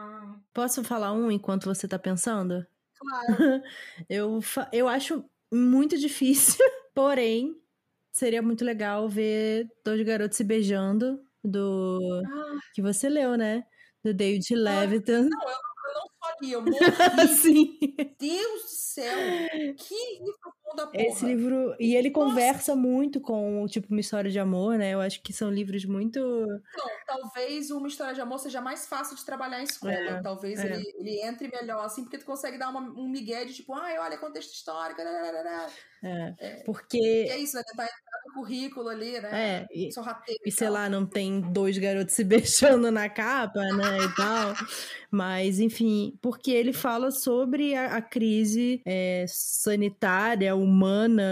Posso falar um enquanto você tá pensando? Claro. Eu, eu acho muito difícil, porém, seria muito legal ver dois garotos se beijando do. Ah, que você leu, né? Do David Levitan. não, eu, eu não li, eu morri. Sim. Deus do céu! Que livro! Esse livro. E ele Nossa. conversa muito com, tipo, uma história de amor, né? Eu acho que são livros muito. Então, talvez uma história de amor seja mais fácil de trabalhar em escola. É, talvez é. Ele, ele entre melhor, assim, porque tu consegue dar uma- um migué de tipo, ai, olha, contexto histórico. É, É. porque. E é isso, né? Tentar entrar no currículo ali, né? É, e, Sorrateiro e sei tal. lá, não tem dois garotos se beijando na capa, né, e tal. Mas, enfim, porque ele fala sobre a, a crise é, sanitária, humana,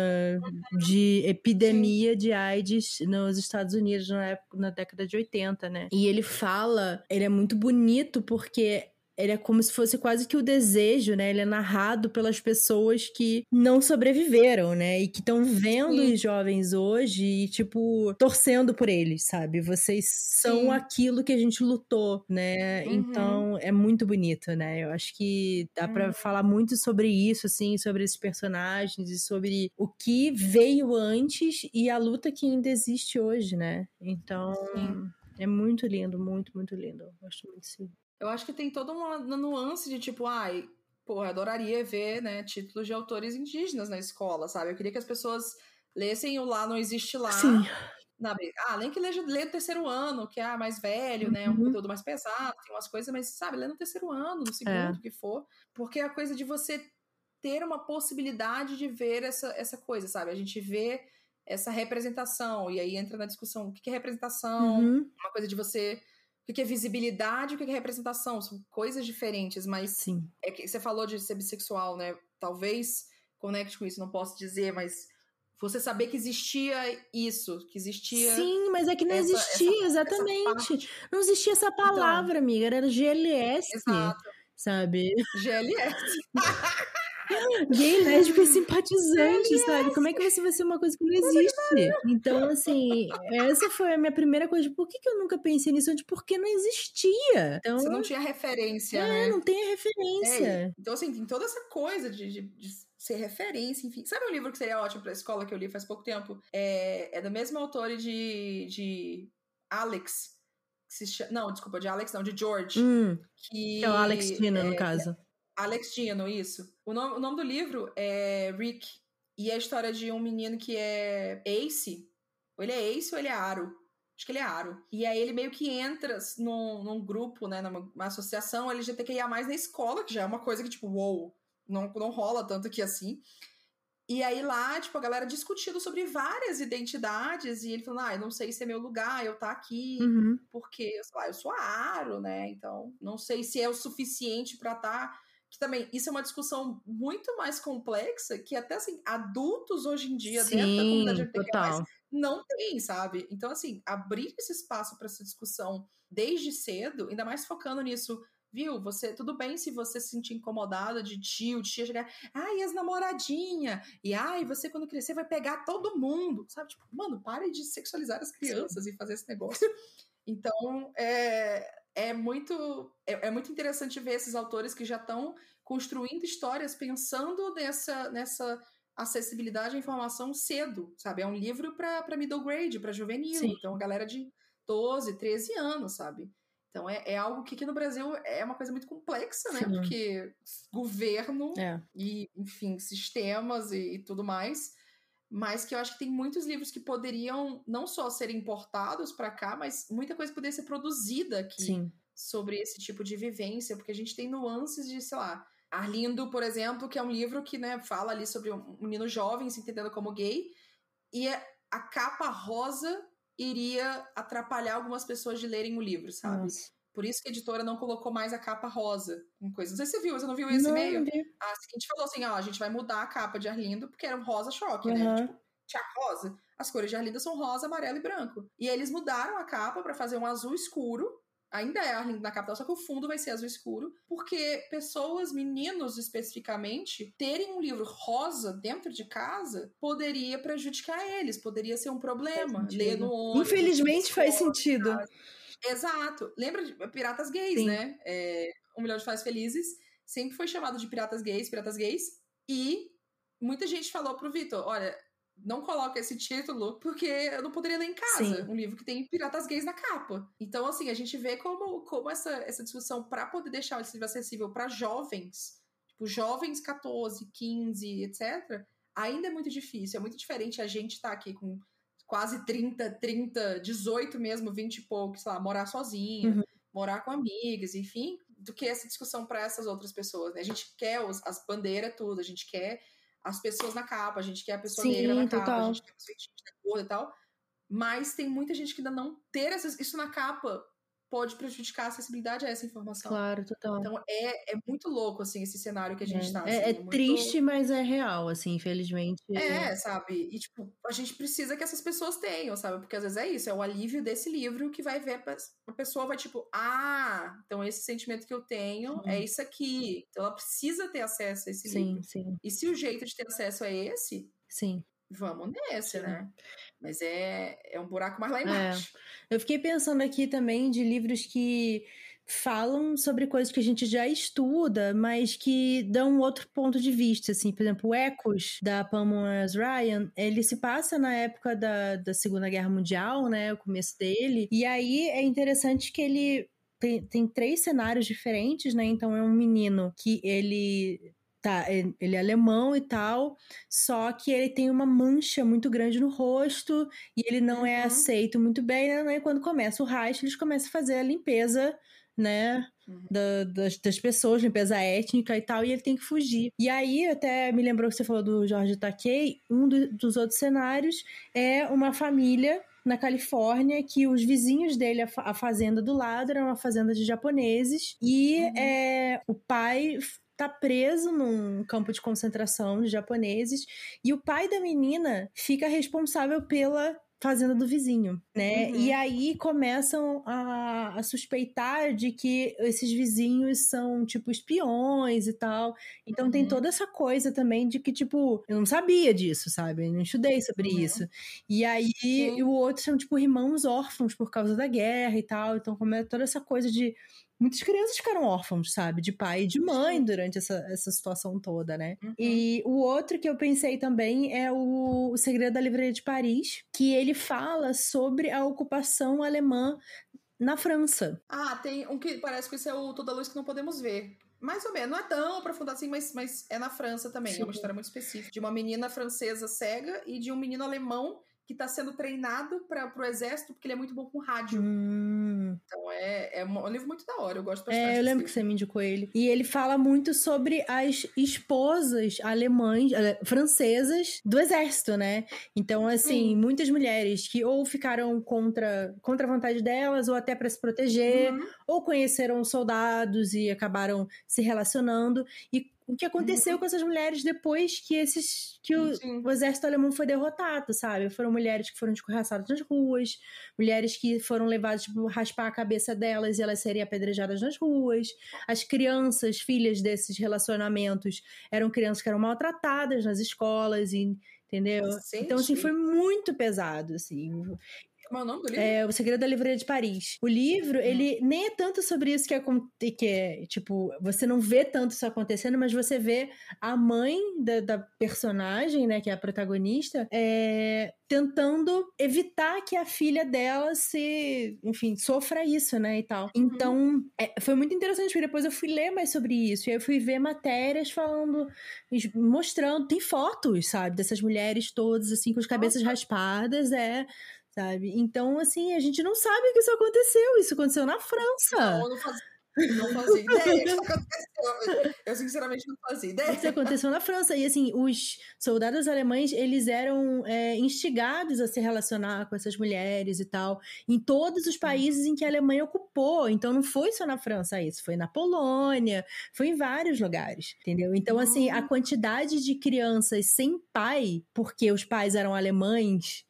de epidemia de AIDS nos Estados Unidos na, época, na década de 80, né? E ele fala, ele é muito bonito porque ele é como se fosse quase que o desejo, né? Ele é narrado pelas pessoas que não sobreviveram, né? E que estão vendo Sim. os jovens hoje e, tipo, torcendo por eles, sabe? Vocês são Sim. aquilo que a gente lutou, né? Uhum. Então, é muito bonito, né? Eu acho que dá pra Uhum. falar muito sobre isso, assim, sobre esses personagens e sobre o que veio antes e a luta que ainda existe hoje, né? Então, Sim. é muito lindo, muito, muito lindo. Gosto muito desse Eu acho que tem toda uma nuance de tipo, ai, eu adoraria ver, né, títulos de autores indígenas na escola, sabe? Eu queria que as pessoas lessem o Lá Não Existe Lá. Sim. Na, ah, nem que leia lê no terceiro ano, que é mais velho, né? Um Uhum. conteúdo mais pesado, tem umas coisas, mas, sabe, lê no terceiro ano, no segundo, o que for. Porque é a coisa de você ter uma possibilidade de ver essa, essa coisa, sabe? A gente vê essa representação, e aí entra na discussão o que que é representação, Uhum. uma coisa de você. O que é visibilidade e o que é representação. São coisas diferentes, mas Sim. é que você falou de ser bissexual, né? Talvez conecte com isso, não posso dizer, mas você saber que existia isso, que existia. Sim, mas é que não essa- existia, essa- essa exatamente. parte. Não existia essa palavra, amiga. Era GLS, Exato. sabe? GLS. Gay, lésbico e simpatizante, sabe? Como é que você vai ser uma coisa que não existe? Então, assim, essa foi a minha primeira coisa. Por que, que eu nunca pensei nisso antes? Porque não existia. Então, Você não tinha referência, é, né? não tem a É, referência. então, assim, tem toda essa coisa de, de- de ser referência, enfim. Sabe um livro que seria ótimo pra escola que eu li faz pouco tempo? É, é do mesmo autor de, de Alex. que se cha- Não, desculpa, de Alex, não, de George. Hum, que é o Alex Tina, é, no caso. Alex Dino, isso. O nome, o nome do livro é Rick. E é a história de um menino que é Ace. Ou ele é Ace ou ele é Aro. Acho que ele é aro. E aí ele meio que entra num, num grupo, né? Numa associação LGBTQIA na escola, que já é uma coisa que, tipo, uou, não, não rola tanto aqui assim. E aí lá, tipo, a galera discutindo sobre várias identidades, e ele falando, ah, eu não sei se é meu lugar, eu tá aqui, Uhum. porque, sei lá, eu sou aro, né? Então, não sei se é o suficiente pra estar. Tá... Que também, isso é uma discussão muito mais complexa, que até, assim, adultos hoje em dia, dentro da comunidade Sim, LGBT+, total. não tem, sabe? Então, assim, abrir esse espaço para essa discussão desde cedo, ainda mais focando nisso, viu? Você, tudo bem se você se sentir incomodada de tio, tia chegar, ai, as namoradinha, e ai, você quando crescer vai pegar todo mundo, sabe? Tipo, mano, pare de sexualizar as crianças Sim. e fazer esse negócio. Então, é, é muito é, é, muito interessante ver esses autores que já estão construindo histórias pensando nessa nessa acessibilidade à informação cedo, sabe? É um livro para middle grade, para juvenil, Sim. então a galera de 12, 13 anos, sabe? Então é, é algo que aqui no Brasil é uma coisa muito complexa, né? Sim. Porque governo é. e, enfim, sistemas e, e tudo mais mas que eu acho que tem muitos livros que poderiam não só ser importados para cá, mas muita coisa poderia ser produzida aqui Sim. sobre esse tipo de vivência, porque a gente tem nuances de, sei lá, Arlindo, por exemplo, que é um livro que né, fala ali sobre um menino jovem se entendendo como gay, e é, a capa rosa iria atrapalhar algumas pessoas de lerem o livro, sabe? Nossa. Por isso que a editora não colocou mais a capa rosa em coisa. Não sei se você viu, você não viu esse e-mail? A seguinte falou assim: ó, a gente vai mudar a capa de Arlindo, porque era um rosa choque, uhum. né? Tipo, tinha rosa. As cores de Arlindo são rosa, amarelo e branco. E eles mudaram a capa para fazer um azul escuro. Ainda é Arlindo na capital, só que o fundo vai ser azul escuro. Porque pessoas, meninos especificamente, terem um livro rosa dentro de casa poderia prejudicar eles, poderia ser um problema. Ler no ônibus. Infelizmente faz sentido. Casa. Exato. Lembra de Piratas Gays, Sim. né? É, um Milhão de Faz Felizes sempre foi chamado de Piratas Gays, Piratas Gays. E muita gente falou pro Vitor: olha, não coloca esse título porque eu não poderia ler em casa. Sim. Um livro que tem piratas gays na capa. Então, assim, a gente vê como, como essa, essa discussão para poder deixar esse livro acessível para jovens, tipo, jovens 14, 15, etc., ainda é muito difícil. É muito diferente a gente estar tá aqui com quase 30, 30, 18 mesmo, 20 e poucos, sei lá, morar sozinho, uhum. morar com amigas, enfim, do que essa discussão para essas outras pessoas, né? A gente quer os, as bandeiras tudo, a gente quer as pessoas na capa, a gente quer a pessoa Sim, negra na total. capa, a gente quer a pessoa de e tal, mas tem muita gente que ainda não ter essas, isso na capa pode prejudicar a acessibilidade a essa informação. Claro, total. Então é, é muito louco, assim, esse cenário que a gente é. tá. Assim, é, é muito... triste, mas é real, assim, infelizmente. É, sabe? E, tipo, a gente precisa que essas pessoas tenham, sabe? Porque às vezes é isso, é o alívio desse livro que vai ver, a pessoa vai, tipo, ah, então esse sentimento que eu tenho é isso aqui. Então ela precisa ter acesso a esse sim, livro. Sim. E se o jeito de ter acesso é esse, Sim vamos nesse, né? Mas é, é um buraco mais lá é. embaixo. É. Eu fiquei pensando aqui também de livros que falam sobre coisas que a gente já estuda, mas que dão um outro ponto de vista, assim, por exemplo, o Ecos, da Pamela Ryan, ele se passa na época da, da Segunda Guerra Mundial, né, o começo dele, e aí é interessante que ele tem, tem três cenários diferentes, né, então é um menino que ele tá, ele é alemão e tal, só que ele tem uma mancha muito grande no rosto e ele não é uhum. é aceito muito bem, né? E quando começa o Reich, eles começam a fazer a limpeza, né? Uhum. Da, das, das, pessoas, limpeza étnica e tal, e ele tem que fugir. E aí, até me lembrou que você falou do Jorge Takei, um do, dos outros cenários é uma família na Califórnia, que os vizinhos dele, a, fazenda do lado, era uma fazenda de japoneses, e uhum. é, o pai tá preso num campo de concentração de japoneses e o pai da menina fica responsável pela fazenda do vizinho, né? Uhum. E aí começam a, a, suspeitar de que esses vizinhos são, tipo, espiões e tal. Então uhum. tem toda essa coisa também de que, tipo, eu não sabia disso, sabe? Eu não estudei sobre uhum. isso. E aí e o outro são, tipo, irmãos órfãos por causa da guerra e tal. Então começa toda essa coisa de muitas crianças ficaram órfãos, sabe? De pai e de mãe durante essa, essa situação toda, né? Uhum. E o outro que eu pensei também é o, o Segredo da Livraria de Paris, que ele fala sobre a ocupação alemã na França. Ah, tem um que parece que isso é o Toda Luz que não podemos ver. Mais ou menos, não é tão aprofundado assim, mas, mas é na França também. Sim. É uma história muito específica. De uma menina francesa cega e de um menino alemão que está sendo treinado para o exército porque ele é muito bom com rádio. Hum. Então é, é um livro muito da hora, eu gosto bastante. É, eu lembro que você me indicou ele. E ele fala muito sobre as esposas alemães, eh, francesas do exército, né? Então, assim, Sim. muitas mulheres que ou ficaram contra, contra a vontade delas, ou até para se proteger, Uhum. ou conheceram soldados e acabaram se relacionando. E o que aconteceu com essas mulheres depois que esses que o, Sim. o exército alemão foi derrotado, sabe? Foram mulheres que foram escorraçadas nas ruas, mulheres que foram levadas, tipo, raspar a cabeça delas e elas seriam apedrejadas nas ruas. As crianças, filhas desses relacionamentos, eram crianças que eram maltratadas nas escolas, e, entendeu? Então, assim, Gente. foi muito pesado, assim. Como é o nome do livro? É, o Segredo da Livraria de Paris. O livro, ele nem é tanto sobre isso que, acon- que é, tipo, você não vê tanto isso acontecendo, mas você vê a mãe da, da personagem, né, que é a protagonista, é, tentando evitar que a filha dela se, enfim, sofra isso, né, e tal. Então, é, foi muito interessante, porque depois eu fui ler mais sobre isso, e aí eu fui ver matérias falando, mostrando, tem fotos, sabe, dessas mulheres todas, assim, com as cabeças raspadas, é sabe? Então, assim, a gente não sabe que isso aconteceu. Isso aconteceu na França. Não, eu não fazia, não fazia ideia isso aconteceu. Eu sinceramente não fazia ideia. Isso aconteceu na França. E, assim, os soldados alemães, eles eram é, instigados a se relacionar com essas mulheres e tal, em todos os países em que a Alemanha ocupou. Então, não foi só na França isso. Foi na Polônia, foi em vários lugares, entendeu? Então, assim, a quantidade de crianças sem pai, porque os pais eram alemães,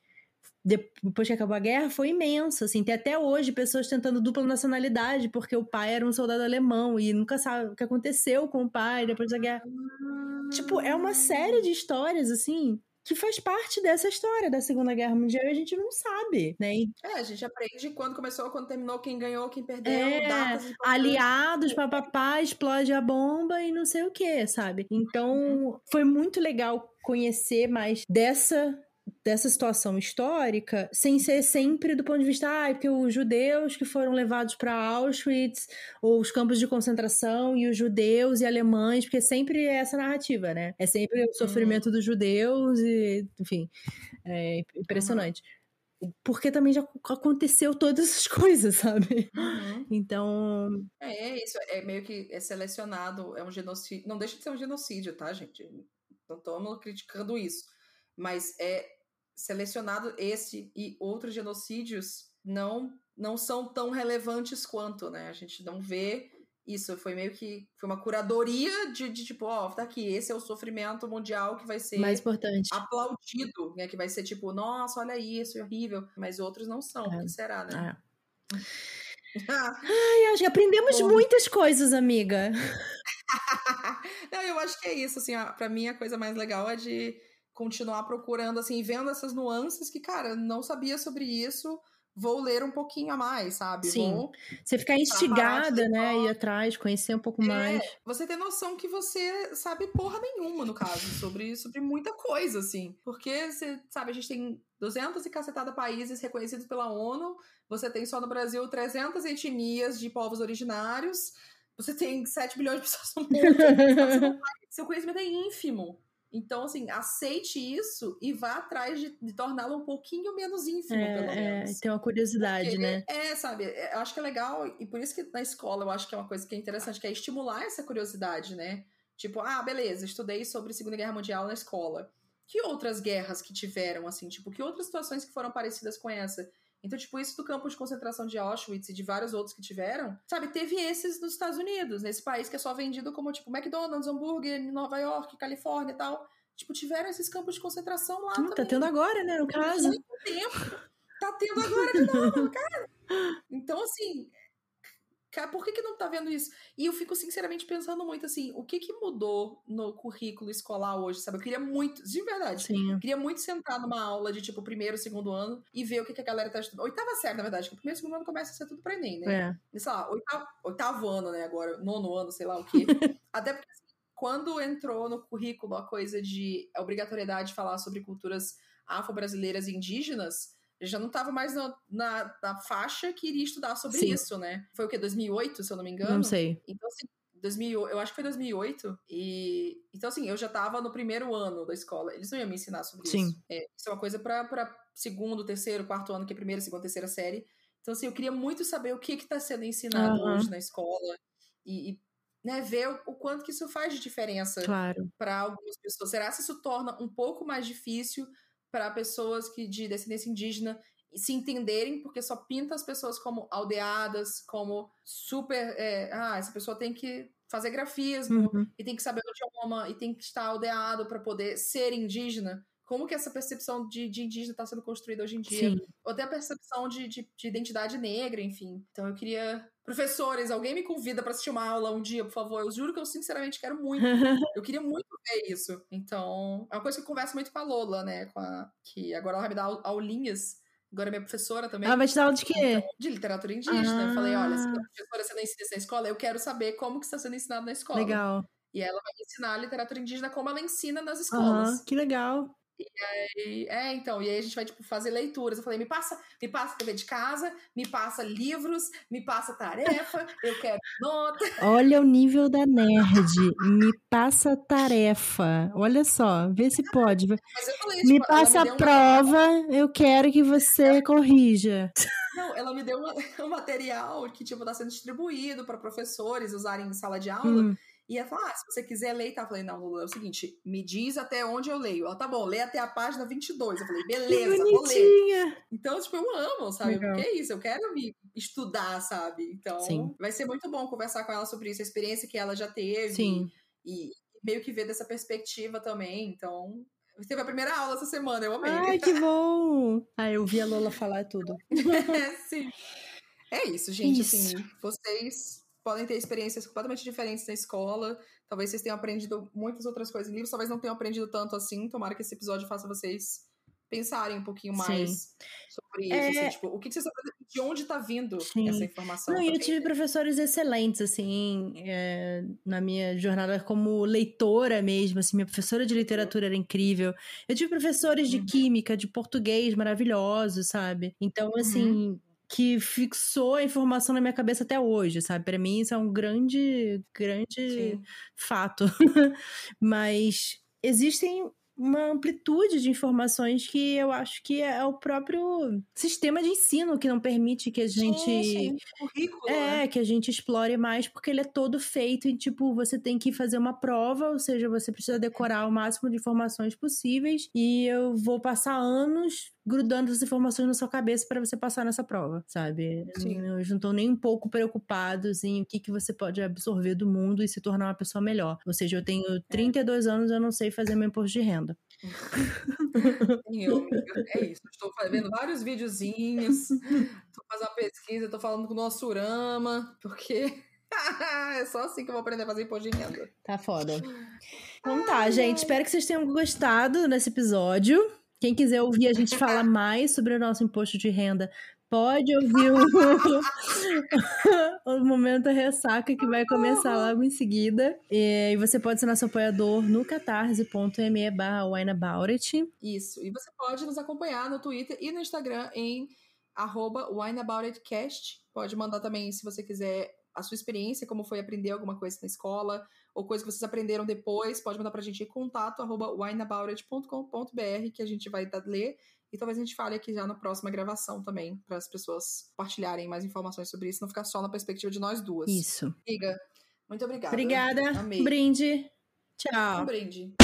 depois que acabou a guerra, foi imenso, assim, tem até hoje pessoas tentando dupla nacionalidade, porque o pai era um soldado alemão e nunca sabe o que aconteceu com o pai depois da guerra. Tipo, é uma série de histórias, assim, que faz parte dessa história da Segunda Guerra Mundial e a gente não sabe, né? É, a gente aprende quando começou, quando terminou, quem ganhou, quem perdeu, É, datas aliados, papapá, explode a bomba e não sei o que, sabe? Então, foi muito legal conhecer mais dessa dessa situação histórica, sem ser sempre do ponto de vista, ah, é porque os judeus que foram levados para Auschwitz, ou os campos de concentração, e os judeus e alemães, porque sempre é essa narrativa, né? É sempre o sofrimento dos judeus, e, enfim, é impressionante. Porque também já aconteceu todas essas coisas, sabe? Uhum. Então, É, é isso, é meio que é selecionado, é um genocídio. Não deixa de ser um genocídio, tá, gente? Não estamos criticando isso. Mas é selecionado esse e outros genocídios não, não são tão relevantes quanto, né? A gente não vê isso. Foi meio que foi uma curadoria de, de tipo, ó, tá aqui, esse é o sofrimento mundial que vai ser mais importante. aplaudido, né? Que vai ser tipo, nossa, olha isso, é horrível. Mas outros não são. O que será, né? É. Ai, acho que aprendemos Bom. muitas coisas, amiga. Não, eu acho que é isso, assim, ó, pra mim a coisa mais legal é de continuar procurando, assim, vendo essas nuances que, cara, não sabia sobre isso, vou ler um pouquinho a mais, sabe? Sim. Vou Você ficar instigada, né? Ir atrás, conhecer um pouco mais. É, você ter noção que você sabe porra nenhuma, no caso, sobre, sobre muita coisa, assim. Porque, você sabe, a gente tem 200 e cacetada países reconhecidos pela ONU, você tem só no Brasil 300 etnias de povos originários, você tem 7 bilhões de pessoas no mundo, seu conhecimento é ínfimo. Então, assim, aceite isso e vá atrás de, de torná-lo um pouquinho menos ínfimo, pelo É, menos. é, tem uma curiosidade, Porque, né? É, sabe, é, eu acho que é legal, e por isso que na escola eu acho que é uma coisa que é interessante, que é estimular essa curiosidade, né? Tipo, ah, beleza, estudei sobre Segunda Guerra Mundial na escola. Que outras guerras que tiveram, assim, tipo, que outras situações que foram parecidas com essa? Então, tipo, isso do campo de concentração de Auschwitz e de vários outros que tiveram, sabe, teve esses nos Estados Unidos, nesse país que é só vendido como, tipo, McDonald's, hambúrguer, Nova York, Califórnia e tal. Tipo, tiveram esses campos de concentração lá Hum, tá tendo agora, né? No caso. muito tempo. Tá tendo agora de novo, cara. Então, assim, cara, por que, que não tá vendo isso? E eu fico, sinceramente, pensando muito assim, o que que mudou no currículo escolar hoje, sabe? Eu queria muito, de verdade, Sim. eu queria muito sentar numa aula de, tipo, primeiro, segundo ano e ver o que, que a galera tá estudando. Oitava série, na verdade, que o primeiro e segundo ano começa a ser tudo pra Enem, né? É. E, sei lá, oitavo, oitavo ano, né, agora, nono ano, sei lá o quê. Até porque, assim, quando entrou no currículo a coisa de a obrigatoriedade de falar sobre culturas afro-brasileiras e indígenas, já não tava mais na, na, na faixa que iria estudar sobre Sim. isso, né? Foi o quê? 2008, se eu não me engano? Não sei. Então, assim, 2000, eu acho que foi 2008. E então assim, eu já tava no primeiro ano da escola. Eles não iam me ensinar sobre Sim. isso. É, isso é uma coisa para segundo, terceiro, quarto ano, que é primeira, segunda, terceira série. Então assim, eu queria muito saber o que que tá sendo ensinado Aham. hoje na escola e, e, né, ver o, o quanto que isso faz de diferença Claro. para algumas pessoas. Será que isso torna um pouco mais difícil para pessoas que de descendência indígena se entenderem, porque só pinta as pessoas como aldeadas, como super. é, ah, essa pessoa tem que fazer grafismo Uhum. e tem que saber o idioma e tem que estar aldeado para poder ser indígena. Como que essa percepção de, de indígena está sendo construída hoje em dia? Sim. Ou até a percepção de, de, de identidade negra, enfim. Então eu queria. Professores, alguém me convida para assistir uma aula um dia, por favor. Eu juro que eu sinceramente quero muito. Eu queria muito ver isso. Então, é uma coisa que eu converso muito com a Lola, né? Com a, que agora ela vai me dar au- aulinhas. Agora é minha professora também. Ela vai te dar aula de quê? De literatura indígena. Eu falei, olha, se Ah. a professora você não ensina isso na escola, eu quero saber como que está sendo ensinado na escola. Legal. E ela vai me ensinar a literatura indígena como ela ensina nas escolas. que legal. E- é, então, e aí a gente vai, tipo, fazer leituras. Eu falei, me passa, me passa TV de casa, me passa livros, me passa tarefa, eu quero nota. Olha o nível da nerd. Me passa tarefa. Olha só, vê se pode. Mas eu falei, Me tipo, passa deu a uma- prova, eu quero que você corrija. Não, ela me deu uma- um material que, tipo, tá sendo distribuído para professores usarem em sala de aula. Hum, E ela falou, ah, se você quiser ler, tá? Eu falei, não, Lula, é o seguinte, me diz até onde eu leio. Ela, tá bom, lê até a página 22. Eu falei, beleza, vou ler. Então, tipo, eu amo, sabe? Legal. Porque é isso, eu quero me estudar, sabe? Então, Sim. vai ser muito bom conversar com ela sobre isso, a experiência que ela já teve. Sim. E meio que ver dessa perspectiva também. Então, teve a primeira aula essa semana, eu amei. Ai, que bom. Ah, eu vi a Lola falar tudo. Sim. É isso, gente. Isso. Assim, vocês podem ter experiências completamente diferentes na escola. Talvez vocês tenham aprendido muitas outras coisas em livros, talvez não tenham aprendido tanto assim. Tomara que esse episódio faça vocês pensarem um pouquinho Sim. mais sobre isso. É. assim, tipo, o que, que vocês de onde tá vindo Sim. essa informação? Não, eu tive né? professores excelentes, assim, é, na minha jornada como leitora mesmo, assim, minha professora de literatura era incrível. Eu tive professores de Uhum. química, de português maravilhosos, sabe? Então, assim, que fixou a informação na minha cabeça até hoje, sabe? Pra mim isso é um grande, grande Sim. fato. Mas existem uma amplitude de informações que eu acho que é o próprio sistema de ensino que não permite que a gente Sim, sim. Currículo, né? é, que a gente explore mais, porque ele é todo feito em, tipo, você tem que fazer uma prova, ou seja, você precisa decorar o máximo de informações possíveis, e eu vou passar anos grudando essas informações na sua cabeça para você passar nessa prova, sabe? Sim. Eles não estão nem um pouco preocupados em o que, que você pode absorver do mundo e se tornar uma pessoa melhor. Ou seja, eu tenho 32 anos e eu não sei fazer meu imposto de renda. Eu. É isso. Estou vendo vários videozinhos, tô fazendo uma pesquisa, tô falando com o nosso Urama, porque é só assim que eu vou aprender a fazer imposto de renda. Tá foda. Então tá, gente. Espero que vocês tenham gostado desse episódio. Quem quiser ouvir a gente falar mais sobre o nosso imposto de renda, pode ouvir o, o Momento Ressaca, que vai começar logo em seguida. E você pode ser nosso apoiador no catarse.me barra. Isso. E você pode nos acompanhar no Twitter e no Instagram em arroba wineaboutitcast. Pode mandar também, se você quiser, a sua experiência, como foi aprender alguma coisa na escola, ou coisa que vocês aprenderam depois, pode mandar pra gente em contato arroba wineaboutit.com.br que a gente vai dar- ler. E talvez a gente fale aqui já na próxima gravação também, para as pessoas compartilharem mais informações sobre isso, não ficar só na perspectiva de nós duas. Isso. Amiga, muito obrigada. Obrigada. Amei. Brinde. Tchau. Um brinde.